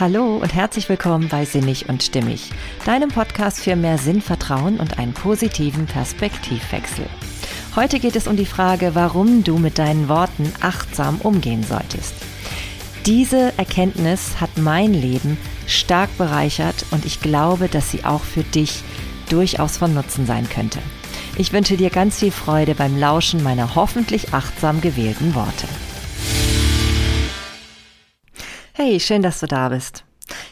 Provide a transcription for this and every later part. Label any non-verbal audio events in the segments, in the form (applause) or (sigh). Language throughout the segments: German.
Hallo und herzlich willkommen bei Sinnig und Stimmig, deinem Podcast für mehr Sinn, Vertrauen und einen positiven Perspektivwechsel. Heute geht es um die Frage, warum du mit deinen Worten achtsam umgehen solltest. Diese Erkenntnis hat mein Leben stark bereichert und ich glaube, dass sie auch für dich durchaus von Nutzen sein könnte. Ich wünsche dir ganz viel Freude beim Lauschen meiner hoffentlich achtsam gewählten Worte. Hey, schön, dass du da bist.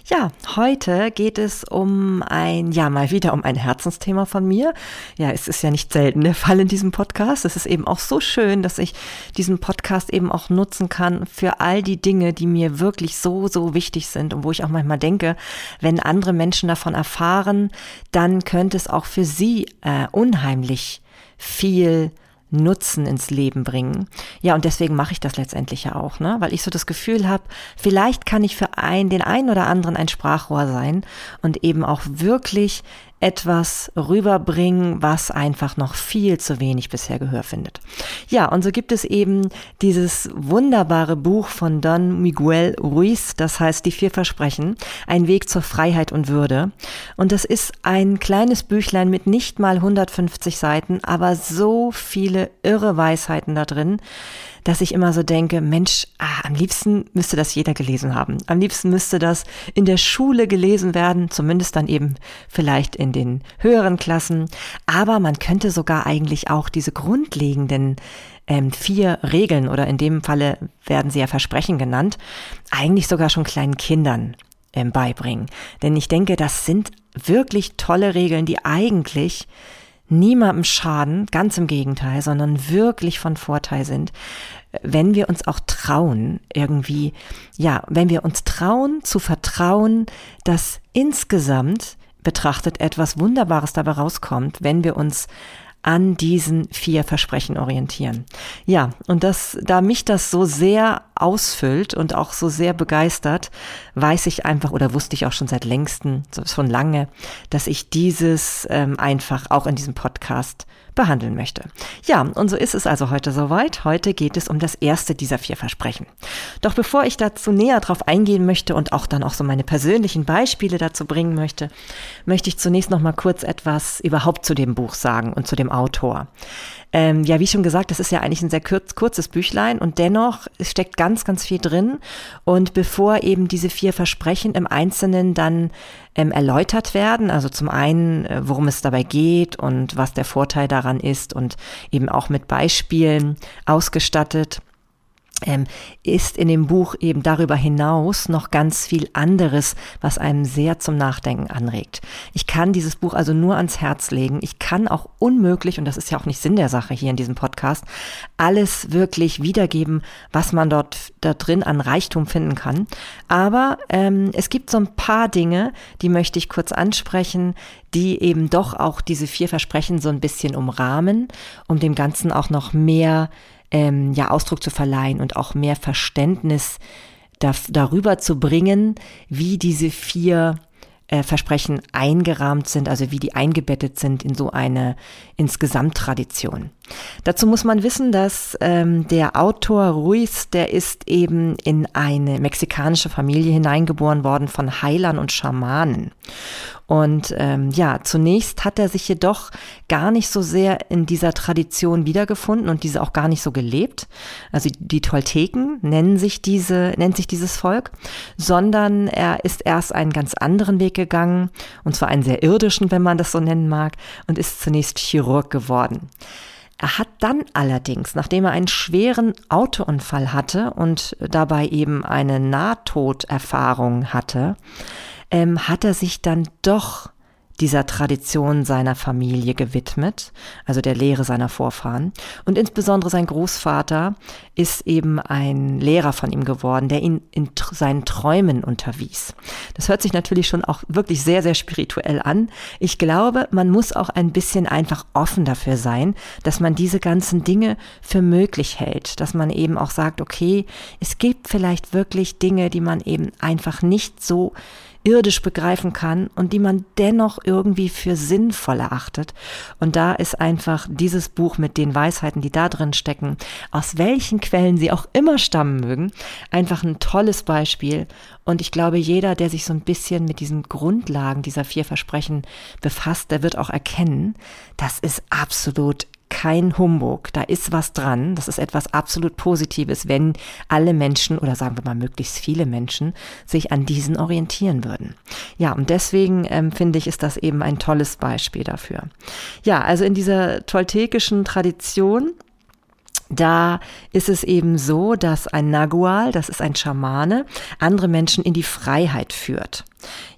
Ja, heute geht es um ein, ja, mal wieder um ein Herzensthema von mir. Ja, es ist ja nicht selten der Fall in diesem Podcast. Es ist eben auch so schön, dass ich diesen Podcast eben auch nutzen kann für all die Dinge, die mir wirklich so, so wichtig sind und wo ich auch manchmal denke, wenn andere Menschen davon erfahren, dann könnte es auch für sie äh, unheimlich viel Nutzen ins Leben bringen. Ja, und deswegen mache ich das letztendlich ja auch, ne? weil ich so das Gefühl habe, vielleicht kann ich für einen, den einen oder anderen ein Sprachrohr sein und eben auch wirklich etwas rüberbringen, was einfach noch viel zu wenig bisher Gehör findet. Ja, und so gibt es eben dieses wunderbare Buch von Don Miguel Ruiz, das heißt Die vier Versprechen, ein Weg zur Freiheit und Würde. Und das ist ein kleines Büchlein mit nicht mal 150 Seiten, aber so viele irre Weisheiten da drin, dass ich immer so denke, Mensch, ah, am liebsten müsste das jeder gelesen haben. Am liebsten müsste das in der Schule gelesen werden, zumindest dann eben vielleicht in den höheren Klassen. Aber man könnte sogar eigentlich auch diese grundlegenden ähm, vier Regeln oder in dem Falle werden sie ja Versprechen genannt, eigentlich sogar schon kleinen Kindern ähm, beibringen. Denn ich denke, das sind wirklich tolle Regeln, die eigentlich niemandem schaden, ganz im Gegenteil, sondern wirklich von Vorteil sind, wenn wir uns auch trauen, irgendwie, ja, wenn wir uns trauen zu vertrauen, dass insgesamt betrachtet etwas Wunderbares dabei rauskommt, wenn wir uns an diesen vier Versprechen orientieren. Ja, und das, da mich das so sehr ausfüllt und auch so sehr begeistert, weiß ich einfach oder wusste ich auch schon seit längsten, schon lange, dass ich dieses ähm, einfach auch in diesem Podcast behandeln möchte. Ja, und so ist es also heute soweit. Heute geht es um das erste dieser vier Versprechen. Doch bevor ich dazu näher drauf eingehen möchte und auch dann auch so meine persönlichen Beispiele dazu bringen möchte, möchte ich zunächst noch mal kurz etwas überhaupt zu dem Buch sagen und zu dem Autor. Ähm, ja, wie schon gesagt, das ist ja eigentlich ein sehr kurz, kurzes Büchlein und dennoch steckt ganz, ganz viel drin. Und bevor eben diese vier Versprechen im Einzelnen dann ähm, erläutert werden, also zum einen, äh, worum es dabei geht und was der Vorteil daran ist und eben auch mit Beispielen ausgestattet, ist in dem Buch eben darüber hinaus noch ganz viel anderes, was einem sehr zum Nachdenken anregt. Ich kann dieses Buch also nur ans Herz legen. Ich kann auch unmöglich, und das ist ja auch nicht Sinn der Sache hier in diesem Podcast, alles wirklich wiedergeben, was man dort da drin an Reichtum finden kann. Aber ähm, es gibt so ein paar Dinge, die möchte ich kurz ansprechen, die eben doch auch diese vier Versprechen so ein bisschen umrahmen, um dem Ganzen auch noch mehr ähm, ja Ausdruck zu verleihen und auch mehr Verständnis da, darüber zu bringen, wie diese vier äh, Versprechen eingerahmt sind, also wie die eingebettet sind in so eine insgesamt Tradition. Dazu muss man wissen, dass ähm, der Autor Ruiz, der ist eben in eine mexikanische Familie hineingeboren worden von Heilern und Schamanen. Und ähm, ja, zunächst hat er sich jedoch gar nicht so sehr in dieser Tradition wiedergefunden und diese auch gar nicht so gelebt. Also die Tolteken nennen sich diese, nennt sich dieses Volk, sondern er ist erst einen ganz anderen Weg gegangen, und zwar einen sehr irdischen, wenn man das so nennen mag, und ist zunächst Chirurg geworden. Er hat dann allerdings, nachdem er einen schweren Autounfall hatte und dabei eben eine Nahtoderfahrung hatte, ähm, hat er sich dann doch dieser Tradition seiner Familie gewidmet, also der Lehre seiner Vorfahren. Und insbesondere sein Großvater ist eben ein Lehrer von ihm geworden, der ihn in seinen Träumen unterwies. Das hört sich natürlich schon auch wirklich sehr, sehr spirituell an. Ich glaube, man muss auch ein bisschen einfach offen dafür sein, dass man diese ganzen Dinge für möglich hält, dass man eben auch sagt, okay, es gibt vielleicht wirklich Dinge, die man eben einfach nicht so irdisch begreifen kann und die man dennoch irgendwie für sinnvoll erachtet. Und da ist einfach dieses Buch mit den Weisheiten, die da drin stecken, aus welchen Quellen sie auch immer stammen mögen, einfach ein tolles Beispiel. Und ich glaube, jeder, der sich so ein bisschen mit diesen Grundlagen dieser vier Versprechen befasst, der wird auch erkennen, das ist absolut kein Humbug. Da ist was dran. Das ist etwas absolut Positives, wenn alle Menschen oder sagen wir mal möglichst viele Menschen sich an diesen orientieren würden. Ja, und deswegen ähm, finde ich, ist das eben ein tolles Beispiel dafür. Ja, also in dieser toltekischen Tradition da ist es eben so, dass ein Nagual, das ist ein Schamane, andere Menschen in die Freiheit führt.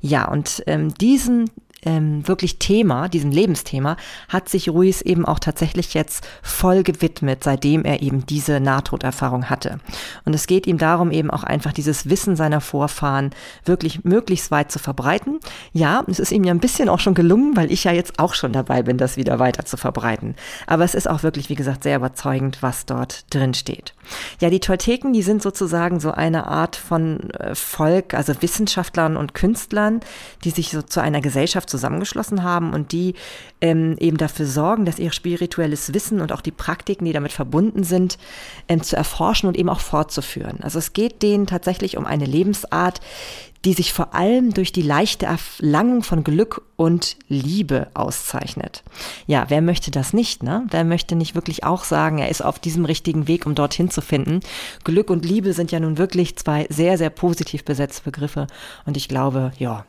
Ja, und ähm, diesen ähm, wirklich Thema, diesem Lebensthema, hat sich Ruiz eben auch tatsächlich jetzt voll gewidmet, seitdem er eben diese Nahtoderfahrung hatte. Und es geht ihm darum, eben auch einfach dieses Wissen seiner Vorfahren wirklich möglichst weit zu verbreiten. Ja, es ist ihm ja ein bisschen auch schon gelungen, weil ich ja jetzt auch schon dabei bin, das wieder weiter zu verbreiten. Aber es ist auch wirklich, wie gesagt, sehr überzeugend, was dort drin steht. Ja, die Tolteken, die sind sozusagen so eine Art von äh, Volk, also Wissenschaftlern und Künstlern, die sich so zu einer Gesellschaft zusammengeschlossen haben und die ähm, eben dafür sorgen, dass ihr spirituelles Wissen und auch die Praktiken, die damit verbunden sind, ähm, zu erforschen und eben auch fortzuführen. Also es geht denen tatsächlich um eine Lebensart, die sich vor allem durch die leichte Erlangung von Glück und Liebe auszeichnet. Ja, wer möchte das nicht, ne? Wer möchte nicht wirklich auch sagen, er ist auf diesem richtigen Weg, um dorthin zu finden? Glück und Liebe sind ja nun wirklich zwei sehr, sehr positiv besetzte Begriffe. Und ich glaube, ja,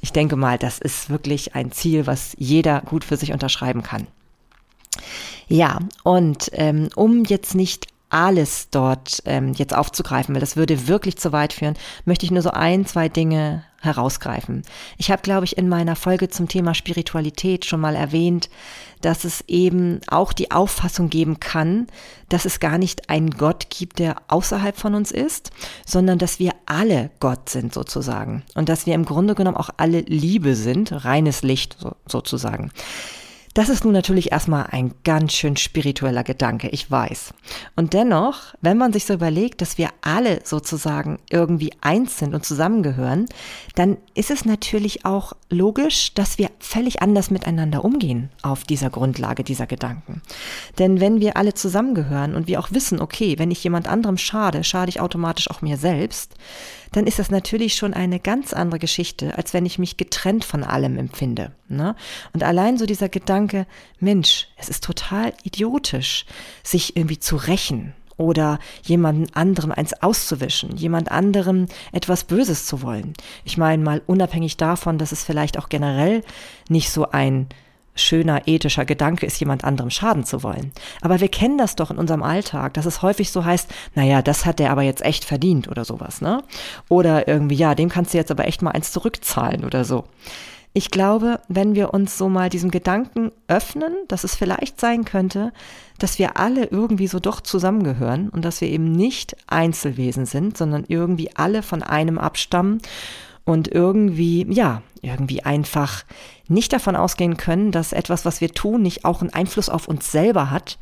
ich denke mal, das ist wirklich ein Ziel, was jeder gut für sich unterschreiben kann. Ja, und ähm, um jetzt nicht alles dort ähm, jetzt aufzugreifen, weil das würde wirklich zu weit führen, möchte ich nur so ein, zwei Dinge herausgreifen. Ich habe, glaube ich, in meiner Folge zum Thema Spiritualität schon mal erwähnt, dass es eben auch die Auffassung geben kann, dass es gar nicht einen Gott gibt, der außerhalb von uns ist, sondern dass wir alle Gott sind sozusagen und dass wir im Grunde genommen auch alle Liebe sind, reines Licht so, sozusagen. Das ist nun natürlich erstmal ein ganz schön spiritueller Gedanke, ich weiß. Und dennoch, wenn man sich so überlegt, dass wir alle sozusagen irgendwie eins sind und zusammengehören, dann ist es natürlich auch logisch, dass wir völlig anders miteinander umgehen auf dieser Grundlage dieser Gedanken. Denn wenn wir alle zusammengehören und wir auch wissen, okay, wenn ich jemand anderem schade, schade ich automatisch auch mir selbst, dann ist das natürlich schon eine ganz andere Geschichte, als wenn ich mich getrennt von allem empfinde. Ne? Und allein so dieser Gedanke, Mensch, es ist total idiotisch, sich irgendwie zu rächen oder jemanden anderem eins auszuwischen, jemand anderem etwas Böses zu wollen. Ich meine mal unabhängig davon, dass es vielleicht auch generell nicht so ein schöner ethischer Gedanke ist, jemand anderem schaden zu wollen. Aber wir kennen das doch in unserem Alltag, dass es häufig so heißt, naja, das hat der aber jetzt echt verdient oder sowas, ne? Oder irgendwie, ja, dem kannst du jetzt aber echt mal eins zurückzahlen oder so. Ich glaube, wenn wir uns so mal diesem Gedanken öffnen, dass es vielleicht sein könnte, dass wir alle irgendwie so doch zusammengehören und dass wir eben nicht Einzelwesen sind, sondern irgendwie alle von einem abstammen und irgendwie, ja, irgendwie einfach nicht davon ausgehen können, dass etwas, was wir tun, nicht auch einen Einfluss auf uns selber hat.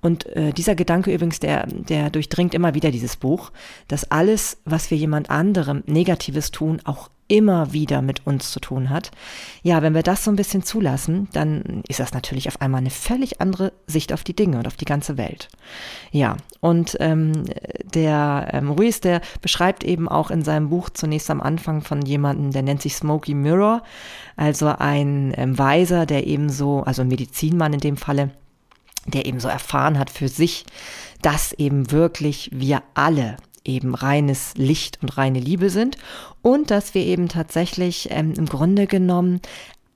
Und äh, dieser Gedanke übrigens, der, der durchdringt immer wieder dieses Buch, dass alles, was wir jemand anderem Negatives tun, auch immer wieder mit uns zu tun hat. Ja, wenn wir das so ein bisschen zulassen, dann ist das natürlich auf einmal eine völlig andere Sicht auf die Dinge und auf die ganze Welt. Ja, und ähm, der ähm, Ruiz, der beschreibt eben auch in seinem Buch zunächst am Anfang von jemandem, der nennt sich Smokey Mirror, also ein ähm, Weiser, der eben so, also ein Medizinmann in dem Falle, der eben so erfahren hat für sich, dass eben wirklich wir alle eben reines Licht und reine Liebe sind und dass wir eben tatsächlich ähm, im Grunde genommen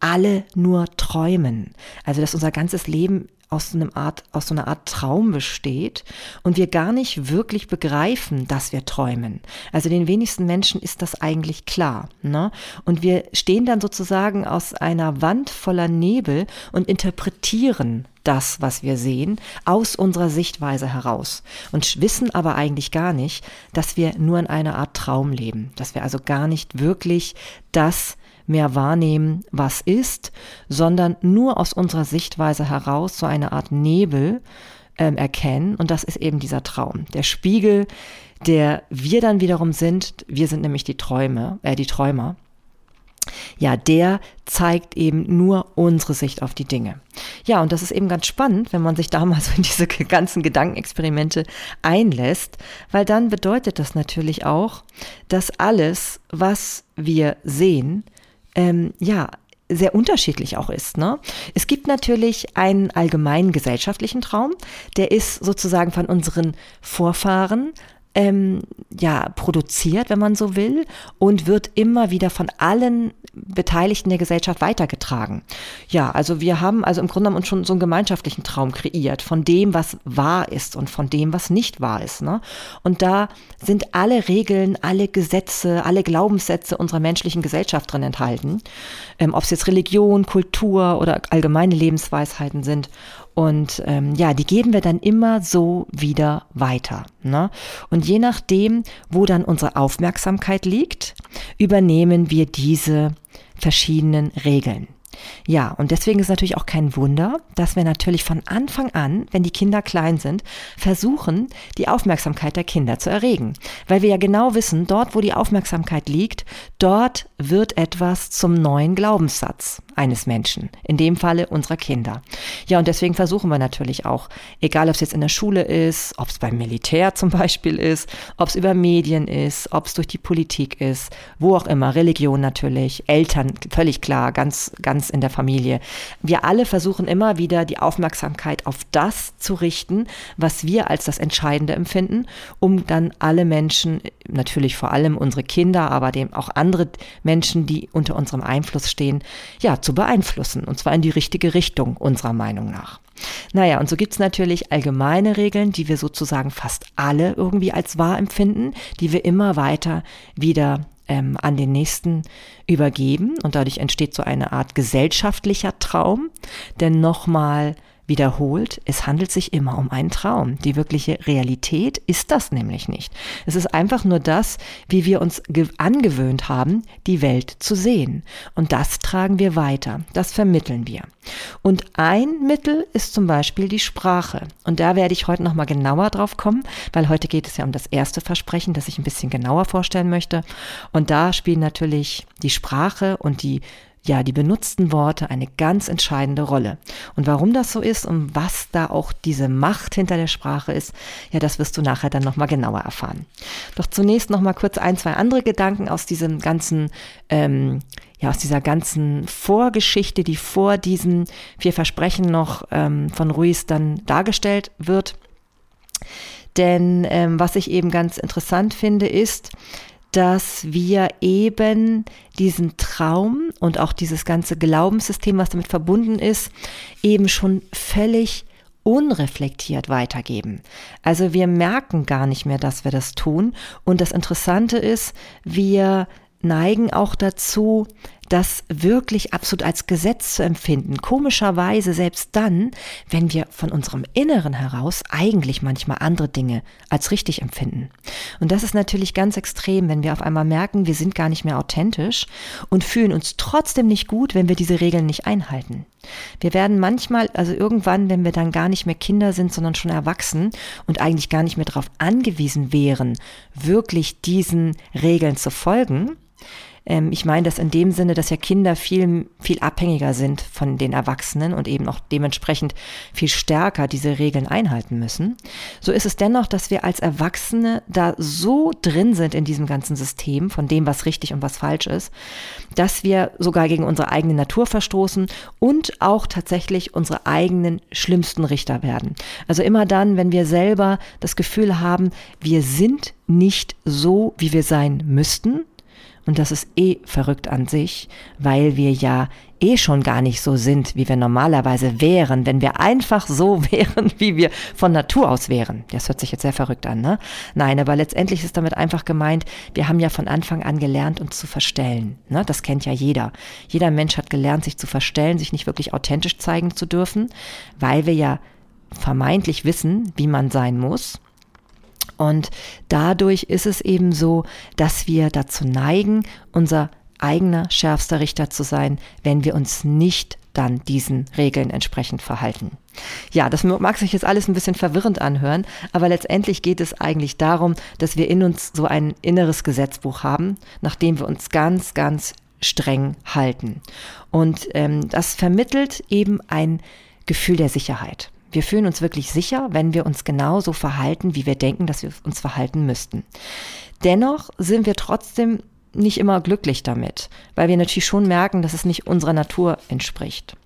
alle nur träumen. Also dass unser ganzes Leben aus so, einem Art, aus so einer Art Traum besteht und wir gar nicht wirklich begreifen, dass wir träumen. Also den wenigsten Menschen ist das eigentlich klar. Ne? Und wir stehen dann sozusagen aus einer Wand voller Nebel und interpretieren das, was wir sehen, aus unserer Sichtweise heraus und wissen aber eigentlich gar nicht, dass wir nur in einer Art Traum leben, dass wir also gar nicht wirklich das mehr wahrnehmen, was ist, sondern nur aus unserer Sichtweise heraus so eine Art Nebel ähm, erkennen. Und das ist eben dieser Traum. Der Spiegel, der wir dann wiederum sind, wir sind nämlich die Träume, äh, die Träumer. ja, der zeigt eben nur unsere Sicht auf die Dinge. Ja, und das ist eben ganz spannend, wenn man sich da (laughs) mal so in diese ganzen Gedankenexperimente einlässt, weil dann bedeutet das natürlich auch, dass alles, was wir sehen, ähm, ja, sehr unterschiedlich auch ist. Ne? Es gibt natürlich einen allgemeinen gesellschaftlichen Traum, der ist sozusagen von unseren Vorfahren ähm, ja, produziert, wenn man so will, und wird immer wieder von allen Beteiligten der Gesellschaft weitergetragen. Ja, also wir haben also im Grunde genommen schon so einen gemeinschaftlichen Traum kreiert von dem, was wahr ist und von dem, was nicht wahr ist. Ne? Und da sind alle Regeln, alle Gesetze, alle Glaubenssätze unserer menschlichen Gesellschaft drin enthalten. Ähm, Ob es jetzt Religion, Kultur oder allgemeine Lebensweisheiten sind. Und ähm, ja, die geben wir dann immer so wieder weiter. Ne? Und je nachdem, wo dann unsere Aufmerksamkeit liegt, übernehmen wir diese verschiedenen Regeln. Ja, und deswegen ist natürlich auch kein Wunder, dass wir natürlich von Anfang an, wenn die Kinder klein sind, versuchen, die Aufmerksamkeit der Kinder zu erregen. Weil wir ja genau wissen, dort, wo die Aufmerksamkeit liegt, dort wird etwas zum neuen Glaubenssatz eines Menschen, in dem Falle unserer Kinder. Ja, und deswegen versuchen wir natürlich auch, egal ob es jetzt in der Schule ist, ob es beim Militär zum Beispiel ist, ob es über Medien ist, ob es durch die Politik ist, wo auch immer, Religion natürlich, Eltern, völlig klar, ganz, ganz in der Familie. Wir alle versuchen immer wieder die Aufmerksamkeit auf das zu richten, was wir als das Entscheidende empfinden, um dann alle Menschen, natürlich vor allem unsere Kinder, aber dem auch andere Menschen, die unter unserem Einfluss stehen, ja, zu beeinflussen, und zwar in die richtige Richtung unserer Meinung nach. Naja, und so gibt's natürlich allgemeine Regeln, die wir sozusagen fast alle irgendwie als wahr empfinden, die wir immer weiter wieder ähm, an den Nächsten übergeben. Und dadurch entsteht so eine Art gesellschaftlicher Traum. Denn nochmal wiederholt, es handelt sich immer um einen Traum. Die wirkliche Realität ist das nämlich nicht. Es ist einfach nur das, wie wir uns angewöhnt haben, die Welt zu sehen. Und das tragen wir weiter, das vermitteln wir. Und ein Mittel ist zum Beispiel die Sprache. Und da werde ich heute nochmal genauer drauf kommen, weil heute geht es ja um das erste Versprechen, das ich ein bisschen genauer vorstellen möchte. Und da spielen natürlich die Sprache und die ja, die benutzten Worte eine ganz entscheidende Rolle. Und warum das so ist und was da auch diese Macht hinter der Sprache ist, ja, das wirst du nachher dann nochmal genauer erfahren. Doch zunächst nochmal kurz ein, zwei andere Gedanken aus diesem ganzen, ähm, ja, aus dieser ganzen Vorgeschichte, die vor diesen vier Versprechen noch ähm, von Ruiz dann dargestellt wird. Denn ähm, was ich eben ganz interessant finde, ist, dass wir eben diesen Traum und auch dieses ganze Glaubenssystem, was damit verbunden ist, eben schon völlig unreflektiert weitergeben. Also wir merken gar nicht mehr, dass wir das tun. Und das Interessante ist, wir neigen auch dazu, das wirklich absolut als Gesetz zu empfinden. Komischerweise selbst dann, wenn wir von unserem Inneren heraus eigentlich manchmal andere Dinge als richtig empfinden. Und das ist natürlich ganz extrem, wenn wir auf einmal merken, wir sind gar nicht mehr authentisch und fühlen uns trotzdem nicht gut, wenn wir diese Regeln nicht einhalten. Wir werden manchmal, also irgendwann, wenn wir dann gar nicht mehr Kinder sind, sondern schon erwachsen und eigentlich gar nicht mehr darauf angewiesen wären, wirklich diesen Regeln zu folgen, ähm, ich meine das in dem Sinne, dass ja Kinder viel, viel abhängiger sind von den Erwachsenen und eben auch dementsprechend viel stärker diese Regeln einhalten müssen. So ist es dennoch, dass wir als Erwachsene da so drin sind in diesem ganzen System von dem, was richtig und was falsch ist, dass wir sogar gegen unsere eigene Natur verstoßen und auch tatsächlich unsere eigenen schlimmsten Richter werden. Also immer dann, wenn wir selber das Gefühl haben, wir sind nicht so, wie wir sein müssten, und das ist eh verrückt an sich, weil wir ja eh schon gar nicht so sind, wie wir normalerweise wären, wenn wir einfach so (laughs) wären, wie wir von Natur aus wären. Das hört sich jetzt sehr verrückt an, ne? Nein, aber letztendlich ist damit einfach gemeint, wir haben ja von Anfang an gelernt, uns zu verstellen. Ne? Das kennt ja jeder. Jeder Mensch hat gelernt, sich zu verstellen, sich nicht wirklich authentisch zeigen zu dürfen, weil wir ja vermeintlich wissen, wie man sein muss. Und dadurch ist es eben so, dass wir dazu neigen, unser eigener schärfster Richter zu sein, wenn wir uns nicht dann diesen Regeln entsprechend verhalten. Ja, das mag sich jetzt alles ein bisschen verwirrend anhören, aber letztendlich geht es eigentlich darum, dass wir in uns so ein inneres Gesetzbuch haben, nach dem wir uns ganz, ganz streng halten. Und ähm, das vermittelt eben ein Gefühl der Sicherheit. Wir fühlen uns wirklich sicher, wenn wir uns genauso verhalten, wie wir denken, dass wir uns verhalten müssten. Dennoch sind wir trotzdem nicht immer glücklich damit, weil wir natürlich schon merken, dass es nicht unserer Natur entspricht.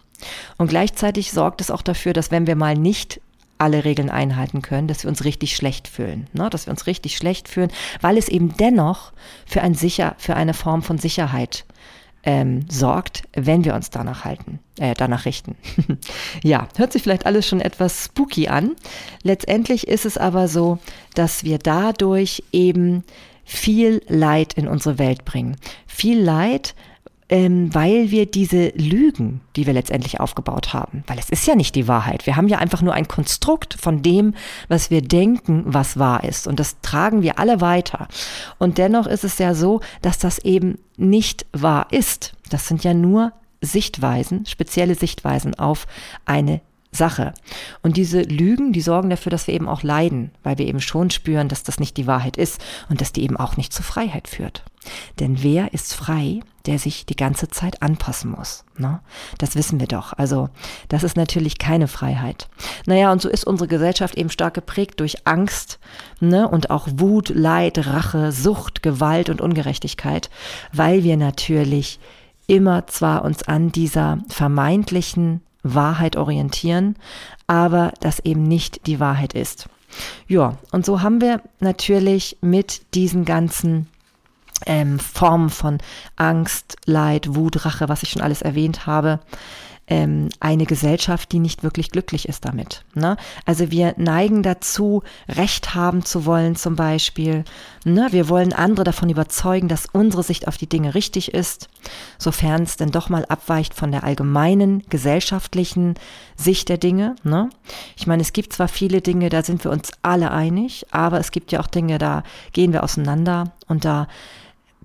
Und gleichzeitig sorgt es auch dafür, dass wenn wir mal nicht alle Regeln einhalten können, dass wir uns richtig schlecht fühlen, ne? dass wir uns richtig schlecht fühlen, weil es eben dennoch für ein sicher, für eine Form von Sicherheit ähm, sorgt, wenn wir uns danach halten, äh, danach richten. (laughs) ja, hört sich vielleicht alles schon etwas spooky an. Letztendlich ist es aber so, dass wir dadurch eben viel Leid in unsere Welt bringen. Viel Leid, ähm, weil wir diese Lügen, die wir letztendlich aufgebaut haben, weil es ist ja nicht die Wahrheit. Wir haben ja einfach nur ein Konstrukt von dem, was wir denken, was wahr ist. Und das tragen wir alle weiter. Und dennoch ist es ja so, dass das eben nicht wahr ist. Das sind ja nur Sichtweisen, spezielle Sichtweisen auf eine Sache. Und diese Lügen, die sorgen dafür, dass wir eben auch leiden, weil wir eben schon spüren, dass das nicht die Wahrheit ist und dass die eben auch nicht zur Freiheit führt. Denn wer ist frei, der sich die ganze Zeit anpassen muss? Ne? Das wissen wir doch. Also das ist natürlich keine Freiheit. Naja, und so ist unsere Gesellschaft eben stark geprägt durch Angst ne? und auch Wut, Leid, Rache, Sucht, Gewalt und Ungerechtigkeit, weil wir natürlich immer zwar uns an dieser vermeintlichen Wahrheit orientieren, aber das eben nicht die Wahrheit ist. Ja, und so haben wir natürlich mit diesen ganzen ähm, Formen von Angst, Leid, Wut, Rache, was ich schon alles erwähnt habe, ähm, eine Gesellschaft, die nicht wirklich glücklich ist damit. Ne? Also wir neigen dazu, Recht haben zu wollen zum Beispiel. Ne? Wir wollen andere davon überzeugen, dass unsere Sicht auf die Dinge richtig ist, sofern es denn doch mal abweicht von der allgemeinen gesellschaftlichen Sicht der Dinge. Ne? Ich meine, es gibt zwar viele Dinge, da sind wir uns alle einig, aber es gibt ja auch Dinge, da gehen wir auseinander und da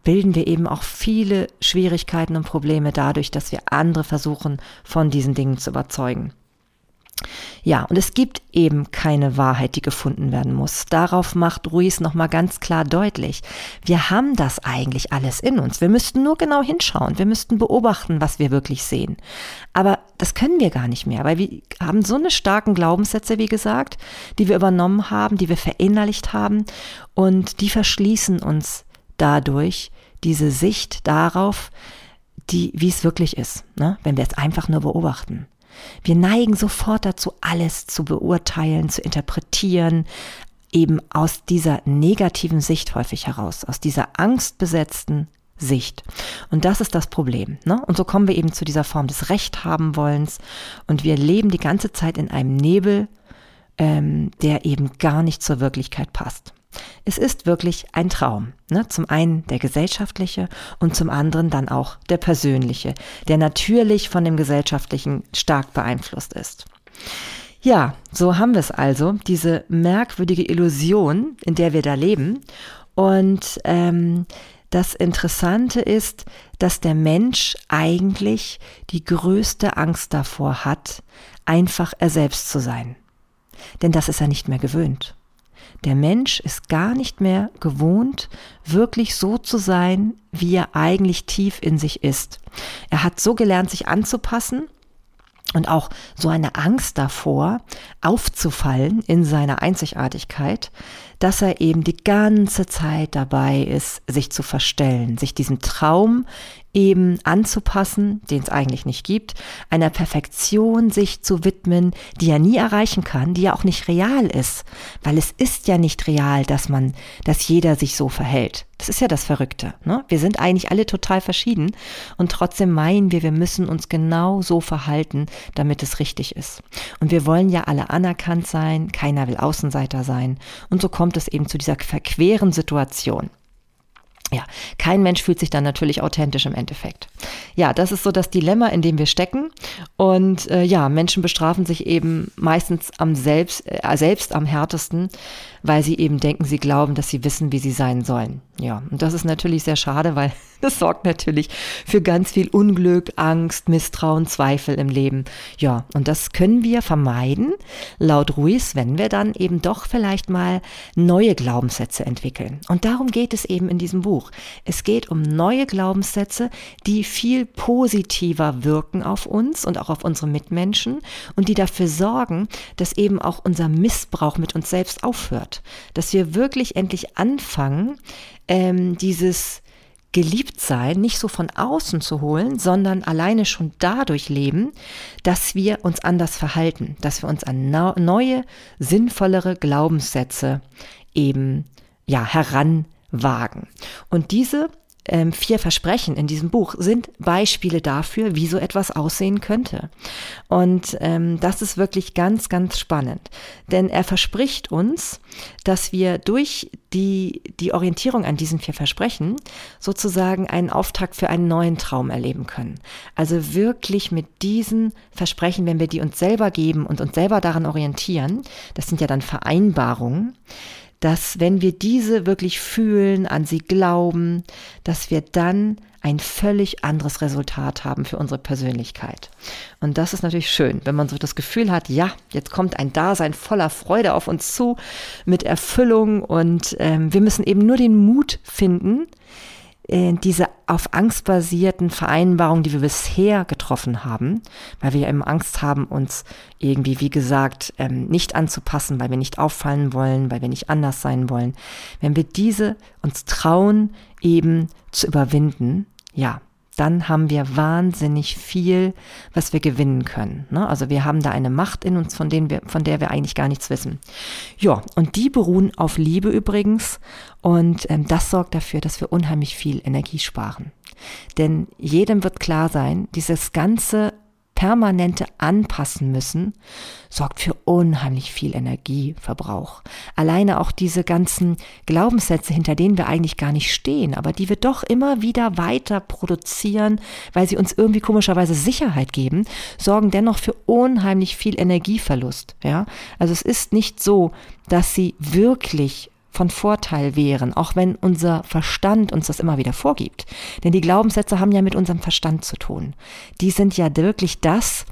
bilden wir eben auch viele Schwierigkeiten und Probleme dadurch, dass wir andere versuchen, von diesen Dingen zu überzeugen. Ja, und es gibt eben keine Wahrheit, die gefunden werden muss. Darauf macht Ruiz nochmal ganz klar deutlich. Wir haben das eigentlich alles in uns. Wir müssten nur genau hinschauen. Wir müssten beobachten, was wir wirklich sehen. Aber das können wir gar nicht mehr, weil wir haben so eine starken Glaubenssätze, wie gesagt, die wir übernommen haben, die wir verinnerlicht haben und die verschließen uns dadurch diese Sicht darauf, die, wie es wirklich ist, ne? wenn wir es einfach nur beobachten. Wir neigen sofort dazu, alles zu beurteilen, zu interpretieren, eben aus dieser negativen Sicht häufig heraus, aus dieser angstbesetzten Sicht. Und das ist das Problem. Ne? Und so kommen wir eben zu dieser Form des Recht haben wollens und wir leben die ganze Zeit in einem Nebel, ähm, der eben gar nicht zur Wirklichkeit passt. Es ist wirklich ein Traum. Ne? Zum einen der gesellschaftliche und zum anderen dann auch der persönliche, der natürlich von dem gesellschaftlichen stark beeinflusst ist. Ja, so haben wir es also, diese merkwürdige Illusion, in der wir da leben. Und ähm, das Interessante ist, dass der Mensch eigentlich die größte Angst davor hat, einfach er selbst zu sein. Denn das ist er nicht mehr gewöhnt. Der Mensch ist gar nicht mehr gewohnt, wirklich so zu sein, wie er eigentlich tief in sich ist. Er hat so gelernt, sich anzupassen und auch so eine Angst davor, aufzufallen in seiner Einzigartigkeit, dass er eben die ganze Zeit dabei ist, sich zu verstellen, sich diesem Traum eben anzupassen, den es eigentlich nicht gibt, einer Perfektion sich zu widmen, die er nie erreichen kann, die ja auch nicht real ist, weil es ist ja nicht real, dass man, dass jeder sich so verhält. Das ist ja das Verrückte. Ne? Wir sind eigentlich alle total verschieden und trotzdem meinen wir, wir müssen uns genau so verhalten, damit es richtig ist. Und wir wollen ja alle anerkannt sein, keiner will Außenseiter sein und so kommt es eben zu dieser verqueren Situation. Ja, kein Mensch fühlt sich dann natürlich authentisch im Endeffekt. Ja, das ist so das Dilemma, in dem wir stecken. Und äh, ja, Menschen bestrafen sich eben meistens am selbst, äh, selbst am härtesten, weil sie eben denken, sie glauben, dass sie wissen, wie sie sein sollen. Ja, und das ist natürlich sehr schade, weil das sorgt natürlich für ganz viel Unglück, Angst, Misstrauen, Zweifel im Leben. Ja, und das können wir vermeiden, laut Ruiz, wenn wir dann eben doch vielleicht mal neue Glaubenssätze entwickeln. Und darum geht es eben in diesem Buch. Es geht um neue Glaubenssätze, die viel positiver wirken auf uns und auch auf unsere Mitmenschen und die dafür sorgen, dass eben auch unser Missbrauch mit uns selbst aufhört. Dass wir wirklich endlich anfangen, ähm, dieses geliebt sein nicht so von außen zu holen, sondern alleine schon dadurch leben, dass wir uns anders verhalten, dass wir uns an neue, sinnvollere Glaubenssätze eben ja heranwagen. Und diese ähm, vier Versprechen in diesem Buch sind Beispiele dafür, wie so etwas aussehen könnte. Und ähm, das ist wirklich ganz, ganz spannend. Denn er verspricht uns, dass wir durch die, die Orientierung an diesen vier Versprechen sozusagen einen Auftakt für einen neuen Traum erleben können. Also wirklich mit diesen Versprechen, wenn wir die uns selber geben und uns selber daran orientieren, das sind ja dann Vereinbarungen, dass wenn wir diese wirklich fühlen, an sie glauben, dass wir dann ein völlig anderes Resultat haben für unsere Persönlichkeit. Und das ist natürlich schön, wenn man so das Gefühl hat, ja, jetzt kommt ein Dasein voller Freude auf uns zu, mit Erfüllung und ähm, wir müssen eben nur den Mut finden, diese auf Angst basierten Vereinbarungen, die wir bisher getroffen haben, weil wir ja immer Angst haben, uns irgendwie, wie gesagt, ähm, nicht anzupassen, weil wir nicht auffallen wollen, weil wir nicht anders sein wollen. Wenn wir diese uns trauen, eben zu überwinden, ja, dann haben wir wahnsinnig viel, was wir gewinnen können. Ne? Also wir haben da eine Macht in uns, von, denen wir, von der wir eigentlich gar nichts wissen. Ja, und die beruhen auf Liebe übrigens. Und ähm, das sorgt dafür, dass wir unheimlich viel Energie sparen. Denn jedem wird klar sein, dieses ganze permanente Anpassen müssen, sorgt für unheimlich viel Energieverbrauch. Alleine auch diese ganzen Glaubenssätze, hinter denen wir eigentlich gar nicht stehen, aber die wir doch immer wieder weiter produzieren, weil sie uns irgendwie komischerweise Sicherheit geben, sorgen dennoch für unheimlich viel Energieverlust. Ja, also es ist nicht so, dass sie wirklich von Vorteil wären, auch wenn unser Verstand uns das immer wieder vorgibt. Denn die Glaubenssätze haben ja mit unserem Verstand zu tun. Die sind ja wirklich das,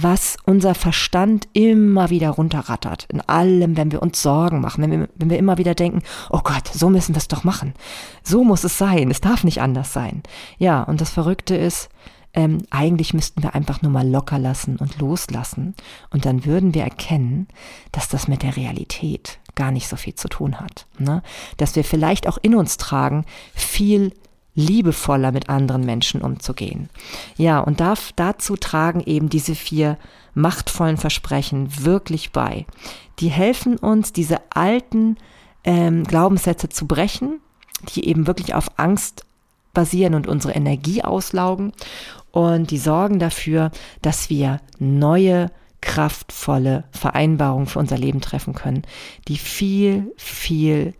was unser Verstand immer wieder runterrattert. In allem, wenn wir uns Sorgen machen, wenn wir, wenn wir immer wieder denken, oh Gott, so müssen wir es doch machen. So muss es sein. Es darf nicht anders sein. Ja, und das Verrückte ist, ähm, eigentlich müssten wir einfach nur mal locker lassen und loslassen. Und dann würden wir erkennen, dass das mit der Realität gar nicht so viel zu tun hat. Ne? Dass wir vielleicht auch in uns tragen, viel liebevoller mit anderen Menschen umzugehen. Ja, und darf, dazu tragen eben diese vier machtvollen Versprechen wirklich bei. Die helfen uns, diese alten ähm, Glaubenssätze zu brechen, die eben wirklich auf Angst basieren und unsere Energie auslaugen. Und die sorgen dafür, dass wir neue kraftvolle Vereinbarungen für unser Leben treffen können, die viel, viel,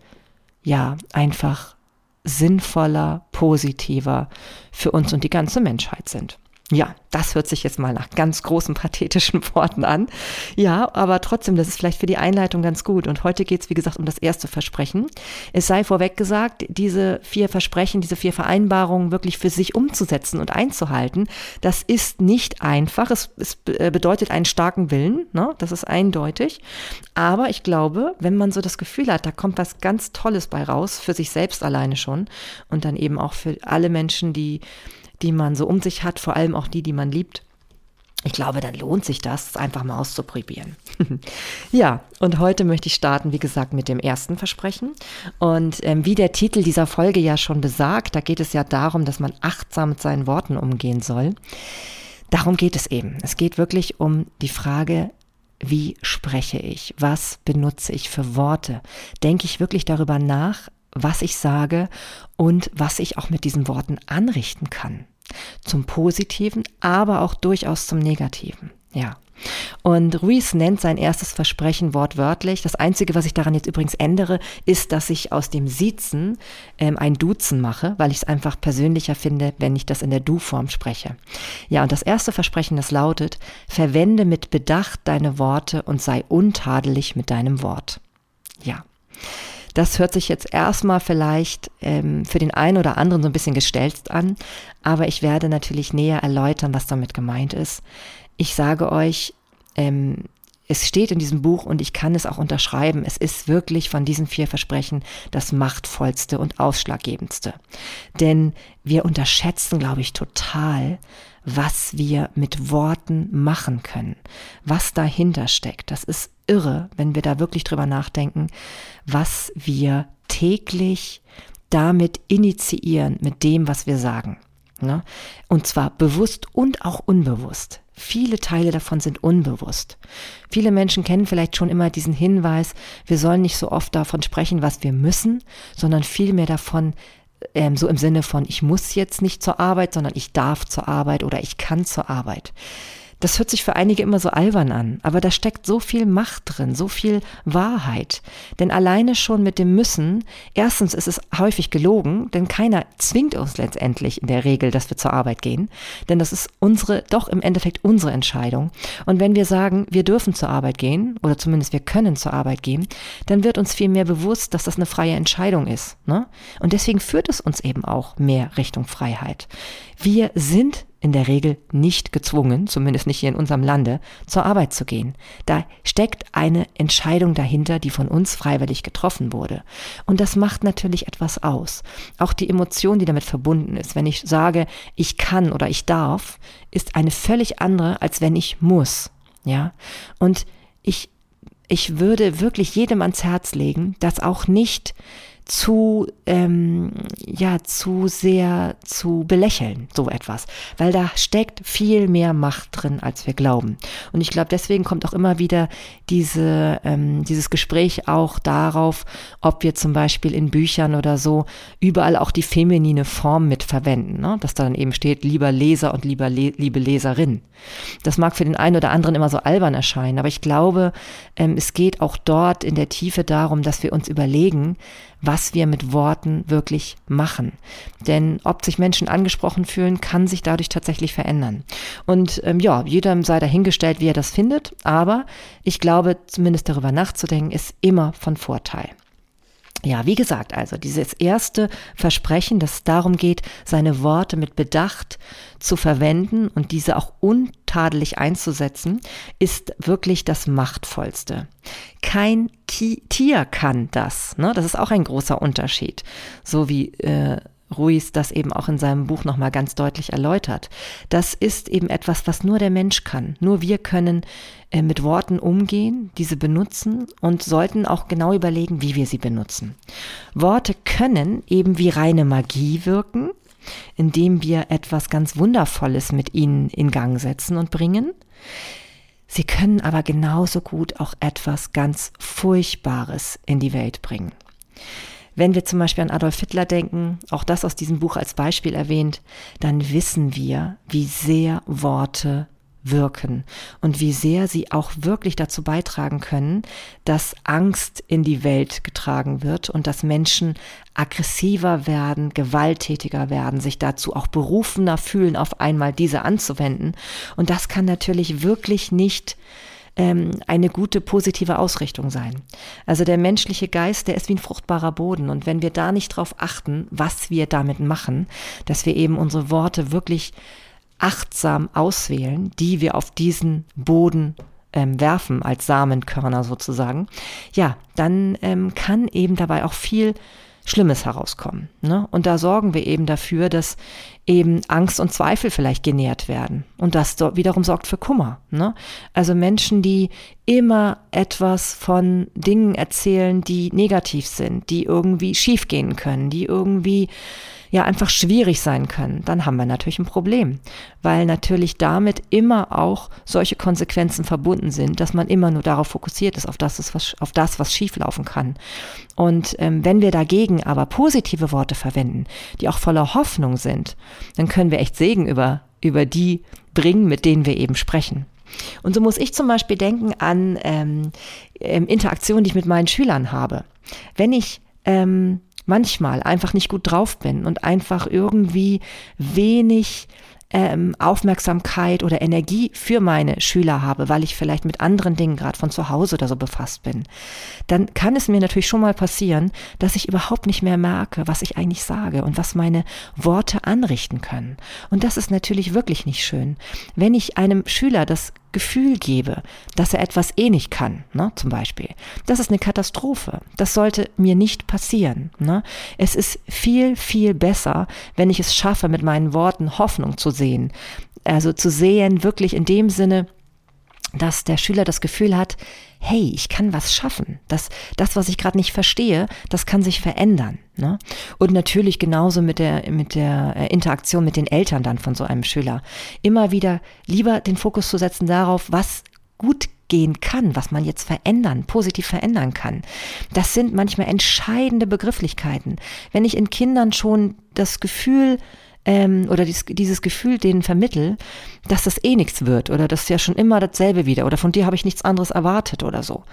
ja, einfach sinnvoller, positiver für uns und die ganze Menschheit sind. Ja, das hört sich jetzt mal nach ganz großen pathetischen Worten an. Ja, aber trotzdem, das ist vielleicht für die Einleitung ganz gut. Und heute geht es, wie gesagt, um das erste Versprechen. Es sei vorweg gesagt, diese vier Versprechen, diese vier Vereinbarungen wirklich für sich umzusetzen und einzuhalten, das ist nicht einfach. Es, es äh, bedeutet einen starken Willen, ne? das ist eindeutig. Aber ich glaube, wenn man so das Gefühl hat, da kommt was ganz Tolles bei raus, für sich selbst alleine schon und dann eben auch für alle Menschen, die die man so um sich hat, vor allem auch die, die man liebt. Ich glaube, dann lohnt sich das, einfach mal auszuprobieren. (laughs) ja, und heute möchte ich starten, wie gesagt, mit dem ersten Versprechen. Und ähm, wie der Titel dieser Folge ja schon besagt, da geht es ja darum, dass man achtsam mit seinen Worten umgehen soll. Darum geht es eben. Es geht wirklich um die Frage, wie spreche ich? Was benutze ich für Worte? Denke ich wirklich darüber nach, was ich sage und was ich auch mit diesen Worten anrichten kann. Zum Positiven, aber auch durchaus zum Negativen. Ja. Und Ruiz nennt sein erstes Versprechen wortwörtlich. Das Einzige, was ich daran jetzt übrigens ändere, ist, dass ich aus dem Siezen ähm, ein Duzen mache, weil ich es einfach persönlicher finde, wenn ich das in der Du-Form spreche. Ja, und das erste Versprechen, das lautet, verwende mit Bedacht deine Worte und sei untadelig mit deinem Wort. Ja. Das hört sich jetzt erstmal vielleicht ähm, für den einen oder anderen so ein bisschen gestelzt an, aber ich werde natürlich näher erläutern, was damit gemeint ist. Ich sage euch, ähm, es steht in diesem Buch und ich kann es auch unterschreiben, es ist wirklich von diesen vier Versprechen das machtvollste und ausschlaggebendste. Denn wir unterschätzen, glaube ich, total, was wir mit Worten machen können, was dahinter steckt. Das ist irre, wenn wir da wirklich drüber nachdenken, was wir täglich damit initiieren, mit dem, was wir sagen. Ne? Und zwar bewusst und auch unbewusst. Viele Teile davon sind unbewusst. Viele Menschen kennen vielleicht schon immer diesen Hinweis, wir sollen nicht so oft davon sprechen, was wir müssen, sondern vielmehr davon, ähm, so im Sinne von, ich muss jetzt nicht zur Arbeit, sondern ich darf zur Arbeit oder ich kann zur Arbeit. Das hört sich für einige immer so albern an, aber da steckt so viel Macht drin, so viel Wahrheit. Denn alleine schon mit dem Müssen, erstens ist es häufig gelogen, denn keiner zwingt uns letztendlich in der Regel, dass wir zur Arbeit gehen, denn das ist unsere, doch im Endeffekt unsere Entscheidung. Und wenn wir sagen, wir dürfen zur Arbeit gehen, oder zumindest wir können zur Arbeit gehen, dann wird uns viel mehr bewusst, dass das eine freie Entscheidung ist. Ne? Und deswegen führt es uns eben auch mehr Richtung Freiheit. Wir sind in der Regel nicht gezwungen, zumindest nicht hier in unserem Lande, zur Arbeit zu gehen. Da steckt eine Entscheidung dahinter, die von uns freiwillig getroffen wurde. Und das macht natürlich etwas aus. Auch die Emotion, die damit verbunden ist. Wenn ich sage, ich kann oder ich darf, ist eine völlig andere, als wenn ich muss. Ja. Und ich, ich würde wirklich jedem ans Herz legen, das auch nicht zu, ähm, ja, zu sehr zu belächeln, so etwas. Weil da steckt viel mehr Macht drin, als wir glauben. Und ich glaube, deswegen kommt auch immer wieder diese, ähm, dieses Gespräch auch darauf, ob wir zum Beispiel in Büchern oder so überall auch die feminine Form mit verwenden, ne? dass da dann eben steht, lieber Leser und lieber Le liebe Leserin. Das mag für den einen oder anderen immer so albern erscheinen, aber ich glaube, ähm, es geht auch dort in der Tiefe darum, dass wir uns überlegen, was wir mit Worten wirklich machen. Denn ob sich Menschen angesprochen fühlen, kann sich dadurch tatsächlich verändern. Und ähm, ja, jedem sei dahingestellt, wie er das findet, aber ich glaube, zumindest darüber nachzudenken, ist immer von Vorteil. Ja, wie gesagt, also dieses erste Versprechen, dass es darum geht, seine Worte mit Bedacht zu verwenden und diese auch untadelig einzusetzen, ist wirklich das Machtvollste. Kein Tier kann das. Ne? Das ist auch ein großer Unterschied. So wie äh, Ruiz das eben auch in seinem Buch nochmal ganz deutlich erläutert. Das ist eben etwas, was nur der Mensch kann. Nur wir können äh, mit Worten umgehen, diese benutzen und sollten auch genau überlegen, wie wir sie benutzen. Worte können eben wie reine Magie wirken, indem wir etwas ganz Wundervolles mit ihnen in Gang setzen und bringen. Sie können aber genauso gut auch etwas ganz Furchtbares in die Welt bringen. Wenn wir zum Beispiel an Adolf Hitler denken, auch das aus diesem Buch als Beispiel erwähnt, dann wissen wir, wie sehr Worte wirken und wie sehr sie auch wirklich dazu beitragen können, dass Angst in die Welt getragen wird und dass Menschen aggressiver werden, gewalttätiger werden, sich dazu auch berufener fühlen, auf einmal diese anzuwenden. Und das kann natürlich wirklich nicht ähm, eine gute positive Ausrichtung sein. Also der menschliche Geist, der ist wie ein fruchtbarer Boden. Und wenn wir da nicht drauf achten, was wir damit machen, dass wir eben unsere Worte wirklich achtsam auswählen, die wir auf diesen Boden ähm, werfen, als Samenkörner sozusagen, ja, dann ähm, kann eben dabei auch viel Schlimmes herauskommen. Ne? Und da sorgen wir eben dafür, dass eben Angst und Zweifel vielleicht genährt werden. Und das wiederum sorgt für Kummer. Ne? Also Menschen, die immer etwas von Dingen erzählen, die negativ sind, die irgendwie schiefgehen können, die irgendwie ja einfach schwierig sein können, dann haben wir natürlich ein Problem, weil natürlich damit immer auch solche Konsequenzen verbunden sind, dass man immer nur darauf fokussiert ist, auf das, was, auf das, was schieflaufen kann. Und ähm, wenn wir dagegen aber positive Worte verwenden, die auch voller Hoffnung sind, dann können wir echt Segen über, über die bringen, mit denen wir eben sprechen. Und so muss ich zum Beispiel denken an ähm, ähm Interaktionen, die ich mit meinen Schülern habe. Wenn ich ähm, manchmal einfach nicht gut drauf bin und einfach irgendwie wenig ähm, Aufmerksamkeit oder Energie für meine Schüler habe, weil ich vielleicht mit anderen Dingen gerade von zu Hause oder so befasst bin, dann kann es mir natürlich schon mal passieren, dass ich überhaupt nicht mehr merke, was ich eigentlich sage und was meine Worte anrichten können. Und das ist natürlich wirklich nicht schön. Wenn ich einem Schüler das Gefühl gebe, dass er etwas eh nicht kann, ne, zum Beispiel. Das ist eine Katastrophe. Das sollte mir nicht passieren. Ne? Es ist viel, viel besser, wenn ich es schaffe, mit meinen Worten Hoffnung zu sehen. Also zu sehen, wirklich in dem Sinne, dass der Schüler das Gefühl hat, hey, ich kann was schaffen. Das, das was ich gerade nicht verstehe, das kann sich verändern. Ne? Und natürlich genauso mit der, mit der äh, Interaktion mit den Eltern dann von so einem Schüler. Immer wieder lieber den Fokus zu setzen darauf, was gut gehen kann, was man jetzt verändern, positiv verändern kann. Das sind manchmal entscheidende Begrifflichkeiten. Wenn ich in Kindern schon das Gefühl ähm, oder dies, dieses Gefühl denen vermittel, dass das eh nichts wird oder das ist ja schon immer dasselbe wieder oder von dir habe ich nichts anderes erwartet oder so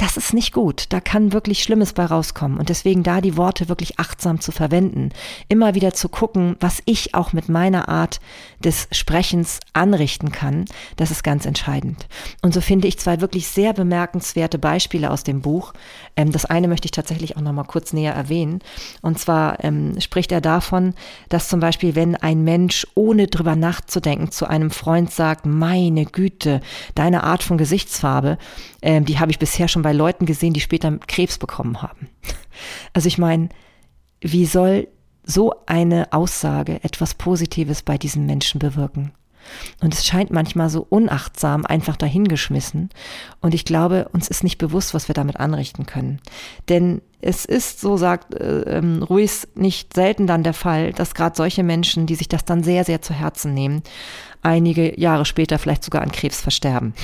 das ist nicht gut. Da kann wirklich Schlimmes bei rauskommen. Und deswegen da die Worte wirklich achtsam zu verwenden. Immer wieder zu gucken, was ich auch mit meiner Art des Sprechens anrichten kann. Das ist ganz entscheidend. Und so finde ich zwei wirklich sehr bemerkenswerte Beispiele aus dem Buch. Ähm, das eine möchte ich tatsächlich auch nochmal kurz näher erwähnen. Und zwar ähm, spricht er davon, dass zum Beispiel, wenn ein Mensch ohne drüber nachzudenken zu einem Freund sagt, meine Güte, deine Art von Gesichtsfarbe, ähm, die habe ich bisher schon bei Leuten gesehen, die später Krebs bekommen haben. Also ich meine, wie soll so eine Aussage etwas Positives bei diesen Menschen bewirken? Und es scheint manchmal so unachtsam einfach dahingeschmissen. Und ich glaube, uns ist nicht bewusst, was wir damit anrichten können. Denn es ist, so sagt äh, ähm, Ruiz, nicht selten dann der Fall, dass gerade solche Menschen, die sich das dann sehr, sehr zu Herzen nehmen, einige Jahre später vielleicht sogar an Krebs versterben.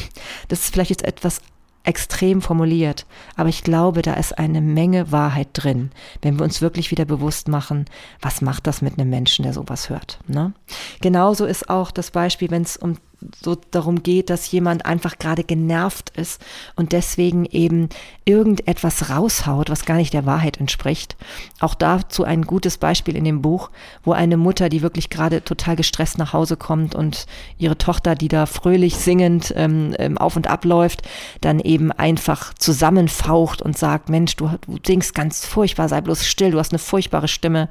Das ist vielleicht jetzt etwas extrem formuliert, aber ich glaube, da ist eine Menge Wahrheit drin, wenn wir uns wirklich wieder bewusst machen, was macht das mit einem Menschen, der sowas hört. Ne? Genauso ist auch das Beispiel, wenn es um so darum geht, dass jemand einfach gerade genervt ist und deswegen eben irgendetwas raushaut, was gar nicht der Wahrheit entspricht. Auch dazu ein gutes Beispiel in dem Buch, wo eine Mutter, die wirklich gerade total gestresst nach Hause kommt und ihre Tochter, die da fröhlich singend ähm, ähm auf und ab läuft, dann eben einfach zusammenfaucht und sagt, Mensch, du, du singst ganz furchtbar, sei bloß still, du hast eine furchtbare Stimme.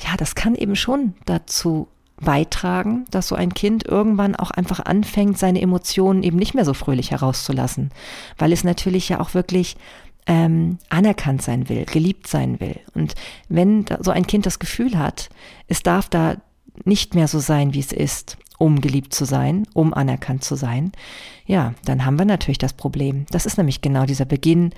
Ja, das kann eben schon dazu beitragen, dass so ein Kind irgendwann auch einfach anfängt, seine Emotionen eben nicht mehr so fröhlich herauszulassen, weil es natürlich ja auch wirklich ähm, anerkannt sein will, geliebt sein will. Und wenn so ein Kind das Gefühl hat, es darf da nicht mehr so sein, wie es ist, um geliebt zu sein, um anerkannt zu sein, ja, dann haben wir natürlich das Problem. Das ist nämlich genau dieser Beginn,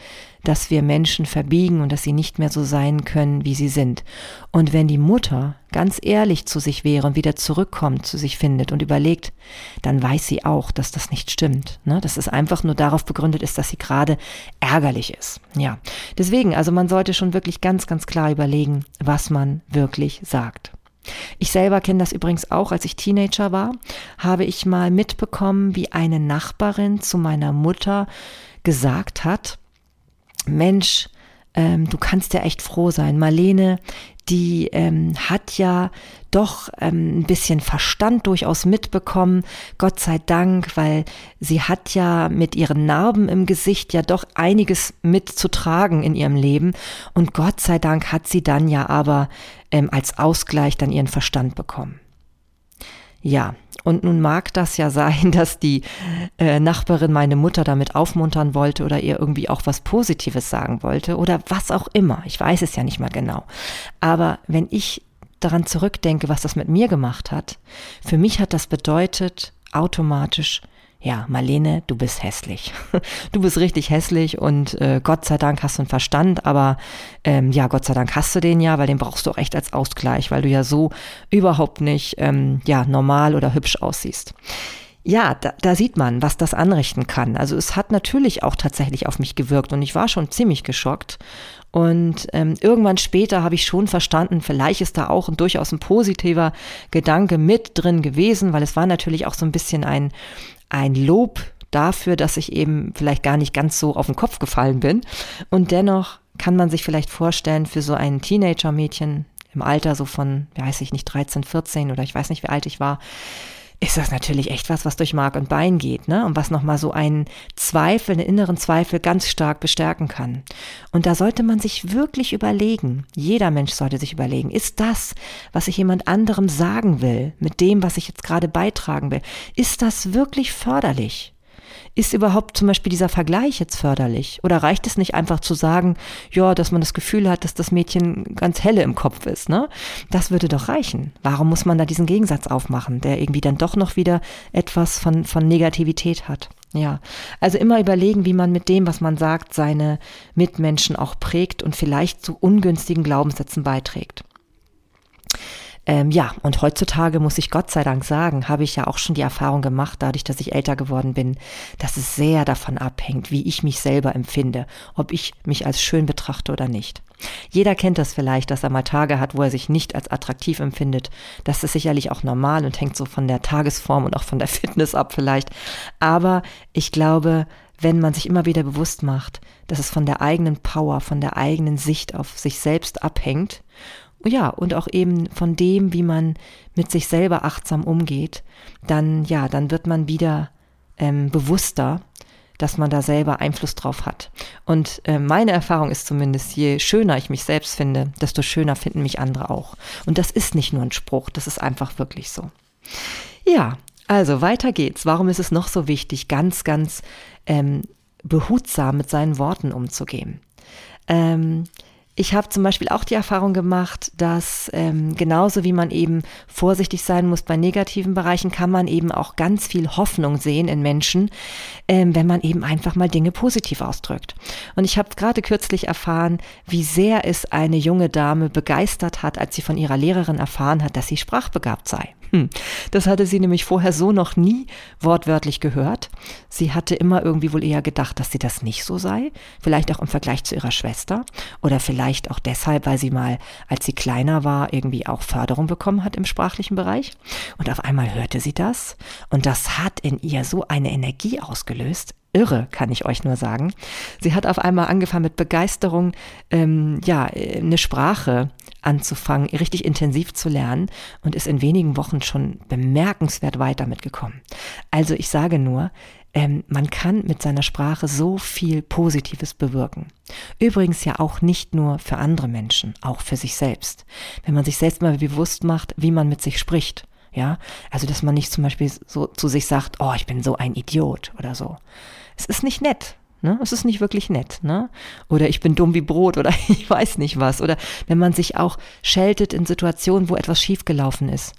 dass wir Menschen verbiegen und dass sie nicht mehr so sein können, wie sie sind. Und wenn die Mutter ganz ehrlich zu sich wäre und wieder zurückkommt, zu sich findet und überlegt, dann weiß sie auch, dass das nicht stimmt. Ne? Dass es einfach nur darauf begründet ist, dass sie gerade ärgerlich ist. Ja, deswegen, also man sollte schon wirklich ganz, ganz klar überlegen, was man wirklich sagt. Ich selber kenne das übrigens auch, als ich Teenager war, habe ich mal mitbekommen, wie eine Nachbarin zu meiner Mutter gesagt hat, Mensch, ähm, du kannst ja echt froh sein. Marlene, die ähm, hat ja doch ähm, ein bisschen Verstand durchaus mitbekommen, Gott sei Dank, weil sie hat ja mit ihren Narben im Gesicht ja doch einiges mitzutragen in ihrem Leben. Und Gott sei Dank hat sie dann ja aber ähm, als Ausgleich dann ihren Verstand bekommen. Ja, und nun mag das ja sein, (laughs) dass die äh, Nachbarin meine Mutter damit aufmuntern wollte oder ihr irgendwie auch was Positives sagen wollte oder was auch immer. Ich weiß es ja nicht mal genau. Aber wenn ich daran zurückdenke, was das mit mir gemacht hat, für mich hat das bedeutet automatisch, ja, Marlene, du bist hässlich. (laughs) Du bist richtig hässlich und äh, Gott sei Dank hast du einen Verstand, aber ähm, ja, Gott sei Dank hast du den ja, weil den brauchst du auch echt als Ausgleich, weil du ja so überhaupt nicht ähm, ja normal oder hübsch aussiehst. Ja, da, da sieht man, was das anrichten kann. Also es hat natürlich auch tatsächlich auf mich gewirkt und ich war schon ziemlich geschockt. Und ähm, irgendwann später habe ich schon verstanden, vielleicht ist da auch ein durchaus ein positiver Gedanke mit drin gewesen, weil es war natürlich auch so ein bisschen ein, ein Lob dafür, dass ich eben vielleicht gar nicht ganz so auf den Kopf gefallen bin. Und dennoch kann man sich vielleicht vorstellen, für so ein Teenager-Mädchen im Alter so von, weiß ich nicht, 13, 14 oder ich weiß nicht, wie alt ich war, ist das natürlich echt was, was durch Mark und Bein geht, ne? Und was nochmal so einen Zweifel, einen inneren Zweifel ganz stark bestärken kann. Und da sollte man sich wirklich überlegen, jeder Mensch sollte sich überlegen, ist das, was ich jemand anderem sagen will, mit dem, was ich jetzt gerade beitragen will, ist das wirklich förderlich? Ist überhaupt zum Beispiel dieser Vergleich jetzt förderlich? Oder reicht es nicht einfach zu sagen, ja, dass man das Gefühl hat, dass das Mädchen ganz helle im Kopf ist, ne? Das würde doch reichen. Warum muss man da diesen Gegensatz aufmachen, der irgendwie dann doch noch wieder etwas von, von Negativität hat? Ja, also immer überlegen, wie man mit dem, was man sagt, seine Mitmenschen auch prägt und vielleicht zu ungünstigen Glaubenssätzen beiträgt. Ähm, ja, und heutzutage muss ich Gott sei Dank sagen, habe ich ja auch schon die Erfahrung gemacht, dadurch, dass ich älter geworden bin, dass es sehr davon abhängt, wie ich mich selber empfinde, ob ich mich als schön betrachte oder nicht. Jeder kennt das vielleicht, dass er mal Tage hat, wo er sich nicht als attraktiv empfindet. Das ist sicherlich auch normal und hängt so von der Tagesform und auch von der (laughs) Fitness ab vielleicht. Aber ich glaube, wenn man sich immer wieder bewusst macht, dass es von der eigenen Power, von der eigenen Sicht auf sich selbst abhängt ja, und auch eben von dem, wie man mit sich selber achtsam umgeht, dann, ja, dann wird man wieder ähm, bewusster, dass man da selber Einfluss drauf hat. Und äh, meine Erfahrung ist zumindest, je schöner ich mich selbst finde, desto schöner finden mich andere auch. Und das ist nicht nur ein Spruch, das ist einfach wirklich so. Ja, also weiter geht's. Warum ist es noch so wichtig, ganz, ganz ähm, behutsam mit seinen Worten umzugehen? Ähm, ich habe zum Beispiel auch die Erfahrung gemacht, dass ähm, genauso wie man eben vorsichtig sein muss bei negativen Bereichen, kann man eben auch ganz viel Hoffnung sehen in Menschen, ähm, wenn man eben einfach mal Dinge positiv ausdrückt. Und ich habe gerade kürzlich erfahren, wie sehr es eine junge Dame begeistert hat, als sie von ihrer Lehrerin erfahren hat, dass sie sprachbegabt sei. Hm. Das hatte sie nämlich vorher so noch nie wortwörtlich gehört. Sie hatte immer irgendwie wohl eher gedacht, dass sie das nicht so sei. Vielleicht auch im Vergleich zu ihrer Schwester. Oder vielleicht auch deshalb, weil sie mal, als sie kleiner war, irgendwie auch Förderung bekommen hat im sprachlichen Bereich. Und auf einmal hörte sie das. Und das hat in ihr so eine Energie ausgelöst irre, kann ich euch nur sagen. Sie hat auf einmal angefangen mit Begeisterung, ähm, ja, eine Sprache anzufangen, richtig intensiv zu lernen und ist in wenigen Wochen schon bemerkenswert weit damit gekommen. Also ich sage nur, ähm, man kann mit seiner Sprache so viel Positives bewirken. Übrigens ja auch nicht nur für andere Menschen, auch für sich selbst. Wenn man sich selbst mal bewusst macht, wie man mit sich spricht. Ja, also dass man nicht zum Beispiel so zu sich sagt, oh, ich bin so ein Idiot oder so. Es ist nicht nett. Ne? Es ist nicht wirklich nett, ne? Oder ich bin dumm wie Brot oder (laughs) ich weiß nicht was. Oder wenn man sich auch scheltet in Situationen, wo etwas schiefgelaufen ist.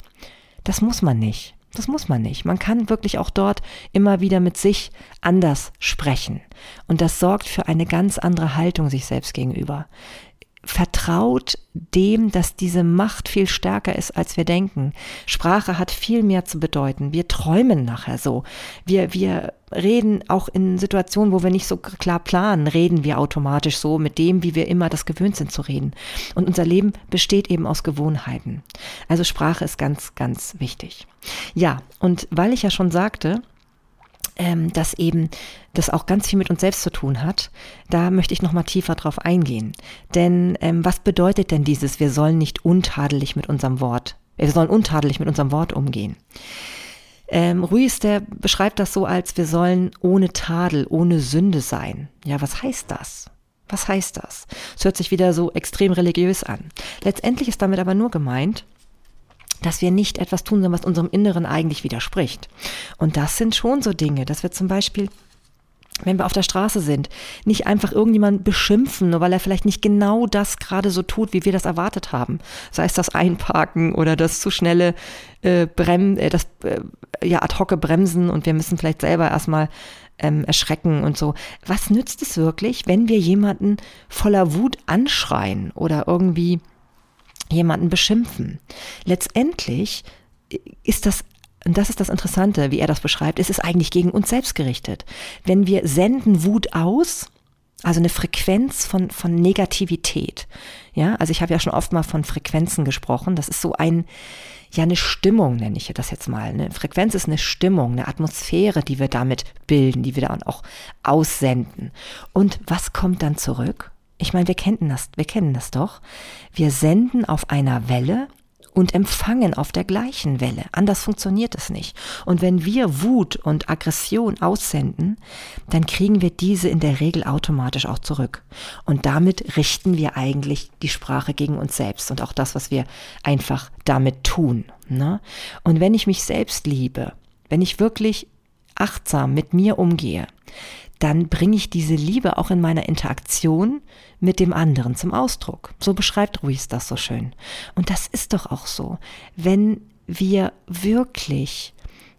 Das muss man nicht. Das muss man nicht. Man kann wirklich auch dort immer wieder mit sich anders sprechen. Und das sorgt für eine ganz andere Haltung sich selbst gegenüber vertraut dem, dass diese Macht viel stärker ist, als wir denken. Sprache hat viel mehr zu bedeuten. Wir träumen nachher so. Wir, wir reden auch in Situationen, wo wir nicht so klar planen, reden wir automatisch so mit dem, wie wir immer das gewöhnt sind zu reden. Und unser Leben besteht eben aus Gewohnheiten. Also Sprache ist ganz, ganz wichtig. Ja, und weil ich ja schon sagte, ähm, dass eben das auch ganz viel mit uns selbst zu tun hat, da möchte ich nochmal tiefer drauf eingehen. Denn ähm, was bedeutet denn dieses, wir sollen nicht untadelig mit unserem Wort, wir sollen untadelig mit unserem Wort umgehen? Ähm, Ruiz, der beschreibt das so als, wir sollen ohne Tadel, ohne Sünde sein. Ja, was heißt das? Was heißt das? Es hört sich wieder so extrem religiös an. Letztendlich ist damit aber nur gemeint, dass wir nicht etwas tun, was unserem Inneren eigentlich widerspricht. Und das sind schon so Dinge, dass wir zum Beispiel wenn wir auf der Straße sind, nicht einfach irgendjemanden beschimpfen, nur weil er vielleicht nicht genau das gerade so tut, wie wir das erwartet haben. Sei es das Einparken oder das zu schnelle äh, Brem äh, das äh, ja ad hoc Bremsen und wir müssen vielleicht selber erstmal ähm, erschrecken und so. Was nützt es wirklich, wenn wir jemanden voller Wut anschreien oder irgendwie jemanden beschimpfen. Letztendlich ist das und das ist das Interessante, wie er das beschreibt, ist es eigentlich gegen uns selbst gerichtet. Wenn wir senden Wut aus, also eine Frequenz von, von Negativität. Ja, also ich habe ja schon oft mal von Frequenzen gesprochen. Das ist so ein, ja, eine Stimmung, nenne ich das jetzt mal. Eine Frequenz ist eine Stimmung, eine Atmosphäre, die wir damit bilden, die wir dann auch aussenden. Und was kommt dann zurück? Ich meine, wir kennen das, wir kennen das doch. Wir senden auf einer Welle und empfangen auf der gleichen Welle. Anders funktioniert es nicht. Und wenn wir Wut und Aggression aussenden, dann kriegen wir diese in der Regel automatisch auch zurück. Und damit richten wir eigentlich die Sprache gegen uns selbst und auch das, was wir einfach damit tun. Ne? Und wenn ich mich selbst liebe, wenn ich wirklich achtsam mit mir umgehe, dann bringe ich diese Liebe auch in meiner Interaktion mit dem anderen zum Ausdruck. So beschreibt Ruiz das so schön. Und das ist doch auch so. Wenn wir wirklich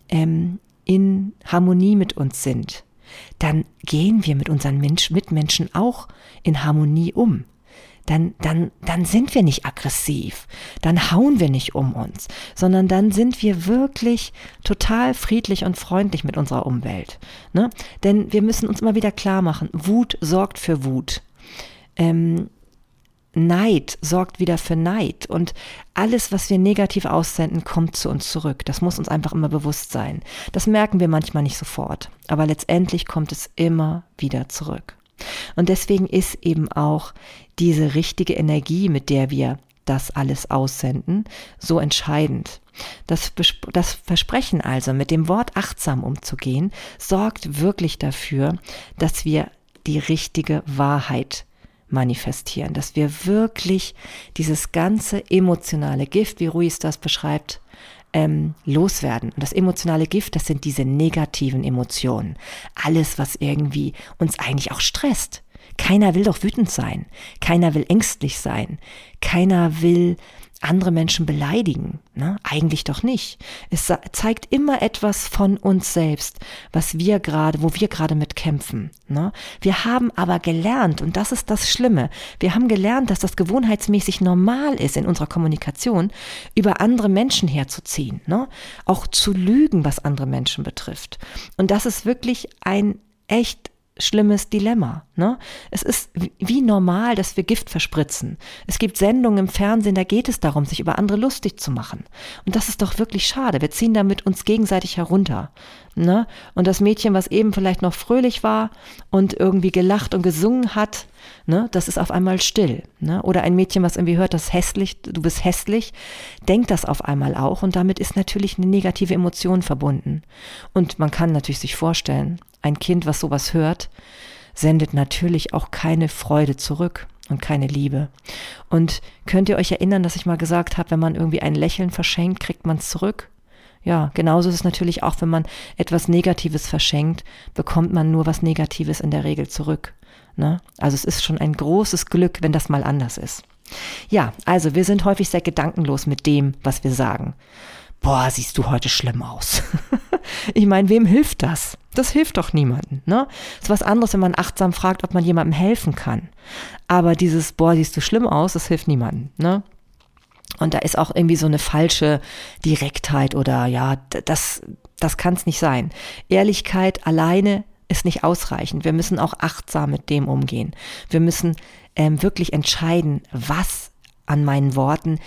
ähm, in Harmonie mit uns sind, dann gehen wir mit unseren Mensch, Mitmenschen auch in Harmonie um dann, dann, dann sind wir nicht aggressiv, dann hauen wir nicht um uns, sondern dann sind wir wirklich total friedlich und freundlich mit unserer Umwelt. Ne? Denn wir müssen uns immer wieder klar machen, Wut sorgt für Wut. Ähm, Neid sorgt wieder für Neid und alles, was wir negativ aussenden, kommt zu uns zurück. Das muss uns einfach immer bewusst sein. Das merken wir manchmal nicht sofort, aber letztendlich kommt es immer wieder zurück. Und deswegen ist eben auch diese richtige Energie, mit der wir das alles aussenden, so entscheidend. Das, das, Versprechen also, mit dem Wort achtsam umzugehen, sorgt wirklich dafür, dass wir die richtige Wahrheit manifestieren, dass wir wirklich dieses ganze emotionale Gift, wie Ruiz das beschreibt, ähm, loswerden. Und das emotionale Gift, das sind diese negativen Emotionen. Alles, was irgendwie uns eigentlich auch stresst. Keiner will doch wütend sein. Keiner will ängstlich sein. Keiner will andere Menschen beleidigen. Ne? Eigentlich doch nicht. Es zeigt immer etwas von uns selbst, was wir gerade, wo wir gerade mit kämpfen. Ne? Wir haben aber gelernt, und das ist das Schlimme, wir haben gelernt, dass das gewohnheitsmäßig normal ist in unserer Kommunikation, über andere Menschen herzuziehen. Ne? Auch zu lügen, was andere Menschen betrifft. Und das ist wirklich ein echt schlimmes Dilemma. Ne? Es ist wie normal, dass wir Gift verspritzen. Es gibt Sendungen im Fernsehen, da geht es darum, sich über andere lustig zu machen. Und das ist doch wirklich schade. Wir ziehen damit uns gegenseitig herunter. Ne? Und das Mädchen, was eben vielleicht noch fröhlich war und irgendwie gelacht und gesungen hat, ne, das ist auf einmal still. Ne? Oder ein Mädchen, was irgendwie hört, das hässlich, du bist hässlich, denkt das auf einmal auch und damit ist natürlich eine negative Emotion verbunden. Und man kann natürlich sich vorstellen, ein Kind, was sowas hört, sendet natürlich auch keine Freude zurück und keine Liebe. Und könnt ihr euch erinnern, dass ich mal gesagt habe, wenn man irgendwie ein Lächeln verschenkt, kriegt man es zurück? Ja, genauso ist es natürlich auch, wenn man etwas Negatives verschenkt, bekommt man nur was Negatives in der Regel zurück. Ne? Also es ist schon ein großes Glück, wenn das mal anders ist. Ja, also wir sind häufig sehr gedankenlos mit dem, was wir sagen. Boah, siehst du heute schlimm aus. (laughs) ich meine, wem hilft das? Das hilft doch niemandem. Ne? ist was anderes, wenn man achtsam fragt, ob man jemandem helfen kann. Aber dieses, boah, siehst du schlimm aus, das hilft niemandem. Ne? Und da ist auch irgendwie so eine falsche Direktheit oder ja, das, das kann es nicht sein. Ehrlichkeit alleine ist nicht ausreichend. Wir müssen auch achtsam mit dem umgehen. Wir müssen ähm, wirklich entscheiden, was an meinen Worten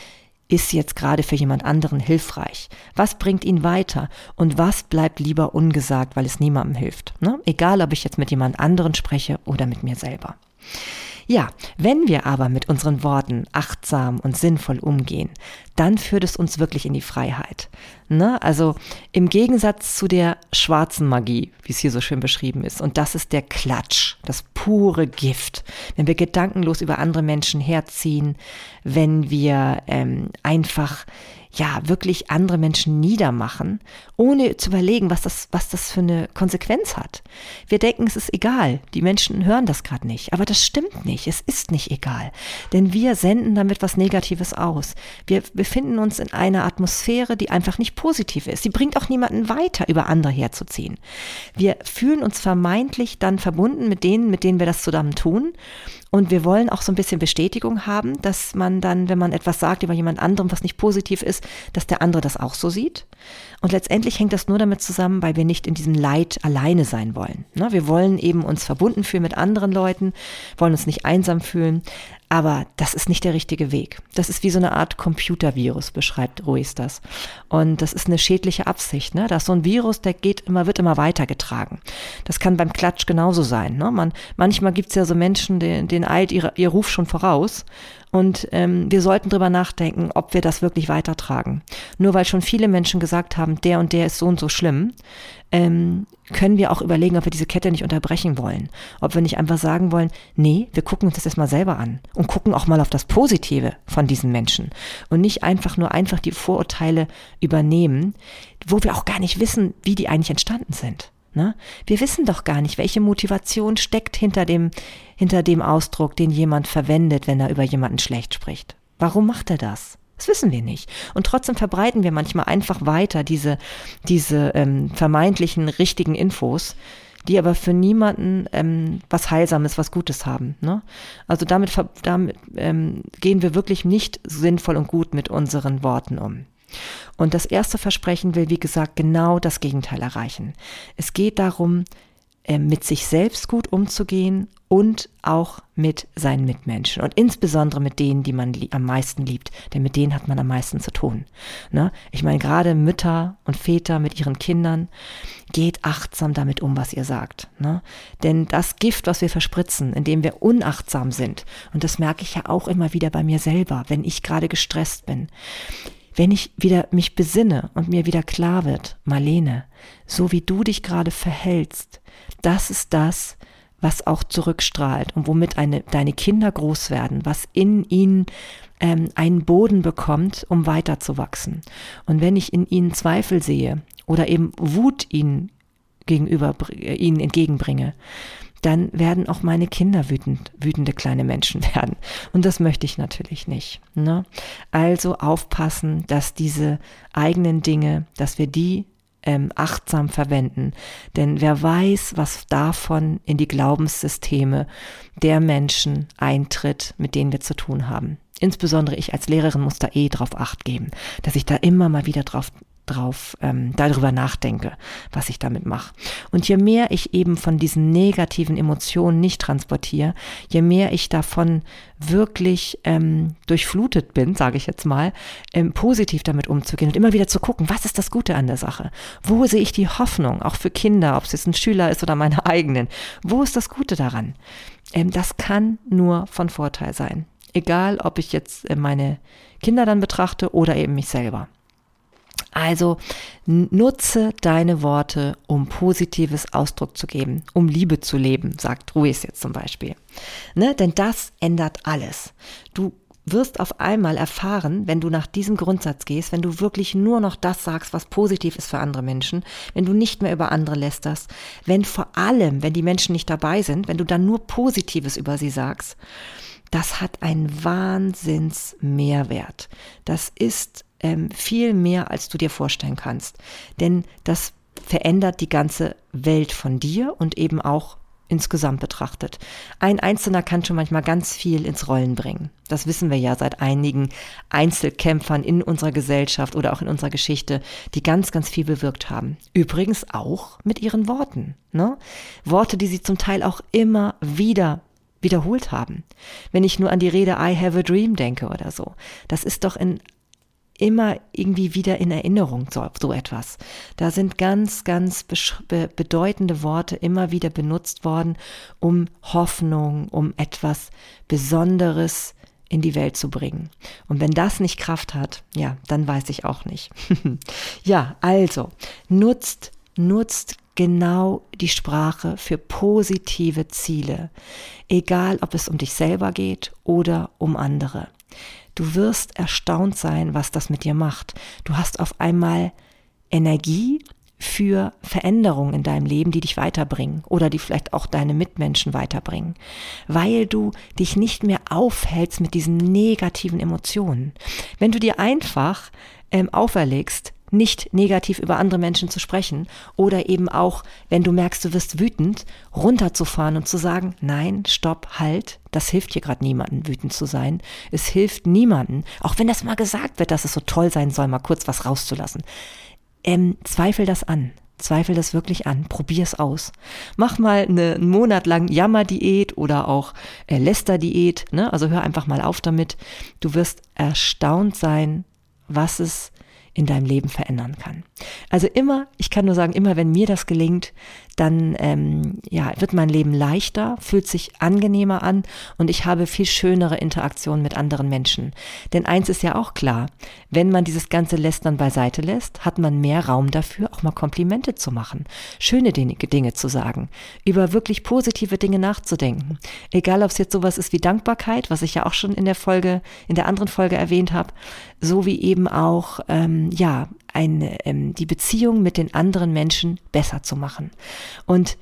ist jetzt gerade für jemand anderen hilfreich? Was bringt ihn weiter? Und was bleibt lieber ungesagt, weil es niemandem hilft? Ne? Egal, ob ich jetzt mit jemand anderen spreche oder mit mir selber. Ja, wenn wir aber mit unseren Worten achtsam und sinnvoll umgehen, dann führt es uns wirklich in die Freiheit. Ne? Also im Gegensatz zu der schwarzen Magie, wie es hier so schön beschrieben ist, und das ist der Klatsch, das pure Gift. Wenn wir gedankenlos über andere Menschen herziehen, wenn wir ähm, einfach ja, wirklich andere Menschen niedermachen, ohne zu überlegen, was das, was das für eine Konsequenz hat. Wir denken, es ist egal. Die Menschen hören das gerade nicht. Aber das stimmt nicht. Es ist nicht egal. Denn wir senden damit was Negatives aus. Wir befinden uns in einer Atmosphäre, die einfach nicht positiv ist. Sie bringt auch niemanden weiter, über andere herzuziehen. Wir fühlen uns vermeintlich dann verbunden mit denen, mit denen wir das zusammen tun. Und wir wollen auch so ein bisschen Bestätigung haben, dass man dann, wenn man etwas sagt über jemand anderem, was nicht positiv ist, dass der andere das auch so sieht. Und letztendlich hängt das nur damit zusammen, weil wir nicht in diesem Leid alleine sein wollen. Ne? Wir wollen eben uns verbunden fühlen mit anderen Leuten, wollen uns nicht einsam fühlen. Aber das ist nicht der richtige Weg. Das ist wie so eine Art Computervirus, beschreibt Ruiz das. Und das ist eine schädliche Absicht. Ne? Das ist so ein Virus, der geht immer, wird immer weitergetragen. Das kann beim Klatsch genauso sein. Ne? Man, manchmal gibt es ja so Menschen, denen, denen eilt ihre, ihr Ruf schon voraus. Und ähm, wir sollten drüber nachdenken, ob wir das wirklich weitertragen. Nur weil schon viele Menschen gesagt haben, der und der ist so und so schlimm, ähm, können wir auch überlegen, ob wir diese Kette nicht unterbrechen wollen. Ob wir nicht einfach sagen wollen, nee, wir gucken uns das erstmal selber an und gucken auch mal auf das Positive von diesen Menschen und nicht einfach nur einfach die Vorurteile übernehmen, wo wir auch gar nicht wissen, wie die eigentlich entstanden sind. Ne? Wir wissen doch gar nicht, welche Motivation steckt hinter dem, hinter dem Ausdruck, den jemand verwendet, wenn er über jemanden schlecht spricht. Warum macht er das? Das wissen wir nicht. Und trotzdem verbreiten wir manchmal einfach weiter diese, diese ähm, vermeintlichen richtigen Infos, die aber für niemanden ähm, was Heilsames, was Gutes haben. Ne? Also damit, damit ähm, gehen wir wirklich nicht sinnvoll und gut mit unseren Worten um. Und das erste Versprechen will, wie gesagt, genau das Gegenteil erreichen. Es geht darum, mit sich selbst gut umzugehen und auch mit seinen Mitmenschen und insbesondere mit denen, die man am meisten liebt, denn mit denen hat man am meisten zu tun. Ne? Ich meine, gerade Mütter und Väter mit ihren Kindern, geht achtsam damit um, was ihr sagt. Ne? Denn das Gift, was wir verspritzen, indem wir unachtsam sind, und das merke ich ja auch immer wieder bei mir selber, wenn ich gerade gestresst bin, wenn ich wieder mich besinne und mir wieder klar wird, Marlene, so wie du dich gerade verhältst, das ist das, was auch zurückstrahlt und womit eine, deine Kinder groß werden, was in ihnen ähm, einen Boden bekommt, um weiterzuwachsen. Und wenn ich in ihnen Zweifel sehe oder eben Wut ihnen gegenüber, äh, ihnen entgegenbringe, dann werden auch meine Kinder wütend, wütende kleine Menschen (laughs) werden. Und das möchte ich natürlich nicht. Ne? Also aufpassen, dass diese eigenen Dinge, dass wir die ähm, achtsam verwenden. Denn wer weiß, was davon in die Glaubenssysteme der Menschen eintritt, mit denen wir zu tun haben. Insbesondere ich als Lehrerin muss da eh drauf acht geben, dass ich da immer mal wieder drauf drauf ähm, darüber nachdenke, was ich damit mache. Und je mehr ich eben von diesen negativen Emotionen nicht transportiere, je mehr ich davon wirklich ähm, durchflutet bin, sage ich jetzt mal, ähm, positiv damit umzugehen und immer wieder zu gucken, was ist das Gute an der Sache? Wo sehe ich die Hoffnung, auch für Kinder, ob es jetzt ein Schüler ist oder meine (laughs) eigenen? Wo ist das Gute daran? Ähm, das kann nur von Vorteil sein. Egal, ob ich jetzt äh, meine Kinder dann betrachte oder eben mich selber. Also nutze deine Worte, um positives Ausdruck zu geben, um Liebe zu leben, sagt Ruiz jetzt zum Beispiel. Ne? Denn das ändert alles. Du wirst auf einmal erfahren, wenn du nach diesem Grundsatz gehst, wenn du wirklich nur noch das sagst, was positiv ist für andere Menschen, wenn du nicht mehr über andere lästerst, wenn vor allem, wenn die Menschen nicht dabei sind, wenn du dann nur Positives über sie sagst, das hat einen Wahnsinns-Mehrwert. Das ist ähm, viel mehr, als du dir vorstellen kannst. Denn das verändert die ganze Welt von dir und eben auch insgesamt betrachtet. Ein Einzelner kann schon manchmal ganz viel ins Rollen bringen. Das wissen wir ja seit einigen Einzelkämpfern in unserer Gesellschaft oder auch in unserer Geschichte, die ganz, ganz viel bewirkt haben. Übrigens auch mit ihren Worten. Ne? Worte, die sie zum Teil auch immer wieder wiederholt haben. Wenn ich nur an die Rede I have a dream denke oder so. Das ist doch in immer irgendwie wieder in Erinnerung so, so etwas. Da sind ganz, ganz be bedeutende Worte immer wieder benutzt worden, um Hoffnung, um etwas Besonderes in die Welt zu bringen. Und wenn das nicht Kraft hat, ja, dann weiß ich auch nicht. (laughs) ja, also nutzt, nutzt genau die Sprache für positive Ziele, egal ob es um dich selber geht oder um andere. Du wirst erstaunt sein, was das mit dir macht. Du hast auf einmal Energie für Veränderungen in deinem Leben, die dich weiterbringen oder die vielleicht auch deine Mitmenschen weiterbringen, weil du dich nicht mehr aufhältst mit diesen negativen Emotionen. Wenn du dir einfach ähm, auferlegst, nicht negativ über andere Menschen zu sprechen oder eben auch, wenn du merkst, du wirst wütend, runterzufahren und zu sagen, nein, stopp, halt, das hilft hier gerade niemandem, wütend zu sein. Es hilft niemandem, auch wenn das mal gesagt wird, dass es so toll sein soll, mal kurz was rauszulassen. Ähm, zweifel das an. Zweifel das wirklich an, probier's aus. Mach mal eine, einen Monat lang Jammerdiät oder auch äh, Lästerdiät, ne? Also hör einfach mal auf damit. Du wirst erstaunt sein, was es in deinem Leben verändern kann. Also immer, ich kann nur sagen, immer wenn mir das gelingt, dann ähm, ja, wird mein Leben leichter, fühlt sich angenehmer an und ich habe viel schönere Interaktionen mit anderen Menschen. Denn eins ist ja auch klar, wenn man dieses ganze Lästern beiseite lässt, hat man mehr Raum dafür, auch mal Komplimente zu machen, schöne Dinge, zu sagen, über wirklich positive Dinge nachzudenken. Egal, ob es jetzt sowas ist wie Dankbarkeit, was ich ja auch schon in der Folge, in der anderen Folge erwähnt habe, so wie eben auch ähm, ja eine, ähm, die Beziehung mit den anderen Menschen besser zu machen. Und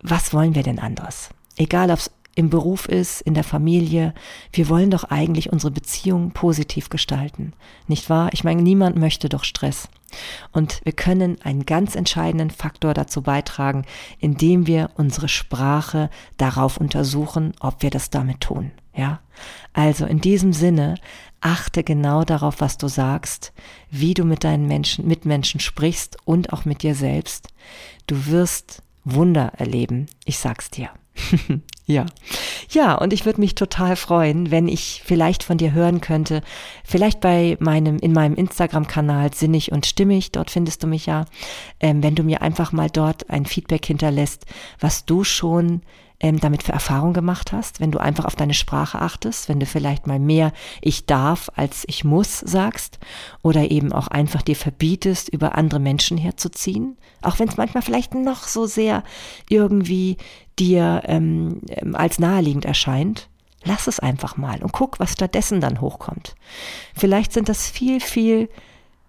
was wollen wir denn anderes? Egal, ob es im Beruf ist, in der Familie. Wir wollen doch eigentlich unsere Beziehung positiv gestalten. Nicht wahr? Ich meine, niemand möchte doch Stress. Und wir können einen ganz entscheidenden Faktor dazu beitragen, indem wir unsere Sprache darauf untersuchen, ob wir das damit tun. Ja? Also in diesem Sinne, achte genau darauf, was du sagst, wie du mit deinen Menschen, Mitmenschen sprichst und auch mit dir selbst. Du wirst Wunder erleben. Ich sag's dir. (laughs) ja. Ja, und ich würde mich total freuen, wenn ich vielleicht von dir hören könnte, vielleicht bei meinem, in meinem Instagram-Kanal Sinnig und Stimmig, dort findest du mich ja, ähm, wenn du mir einfach mal dort ein Feedback hinterlässt, was du schon ähm, damit für Erfahrung gemacht hast, wenn du einfach auf deine Sprache achtest, wenn du vielleicht mal mehr ich darf als ich muss sagst oder eben auch einfach dir verbietest, über andere Menschen herzuziehen, auch wenn es manchmal vielleicht noch so sehr irgendwie dir ähm, ähm, als naheliegend erscheint. Lass es einfach mal und guck, was stattdessen dann hochkommt. Vielleicht sind das viel, viel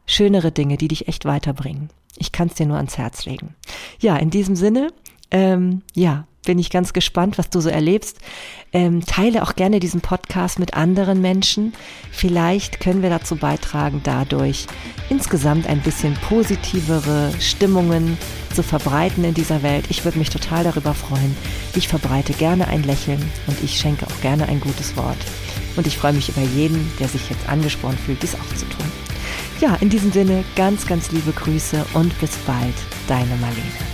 schönere Dinge, die dich echt weiterbringen. Ich kann es dir nur ans Herz legen. Ja, in diesem Sinne, ähm, ja, bin ich ganz gespannt, was du so erlebst. Ähm, teile auch gerne diesen Podcast mit anderen Menschen. Vielleicht können wir dazu beitragen, dadurch insgesamt ein bisschen positivere Stimmungen zu verbreiten in dieser Welt. Ich würde mich total darüber freuen. Ich verbreite gerne ein Lächeln und ich schenke auch gerne ein gutes Wort. Und ich freue mich über jeden, der sich jetzt angesprochen fühlt, dies auch zu tun. Ja, in diesem Sinne ganz, ganz liebe Grüße und bis bald, deine Marlene.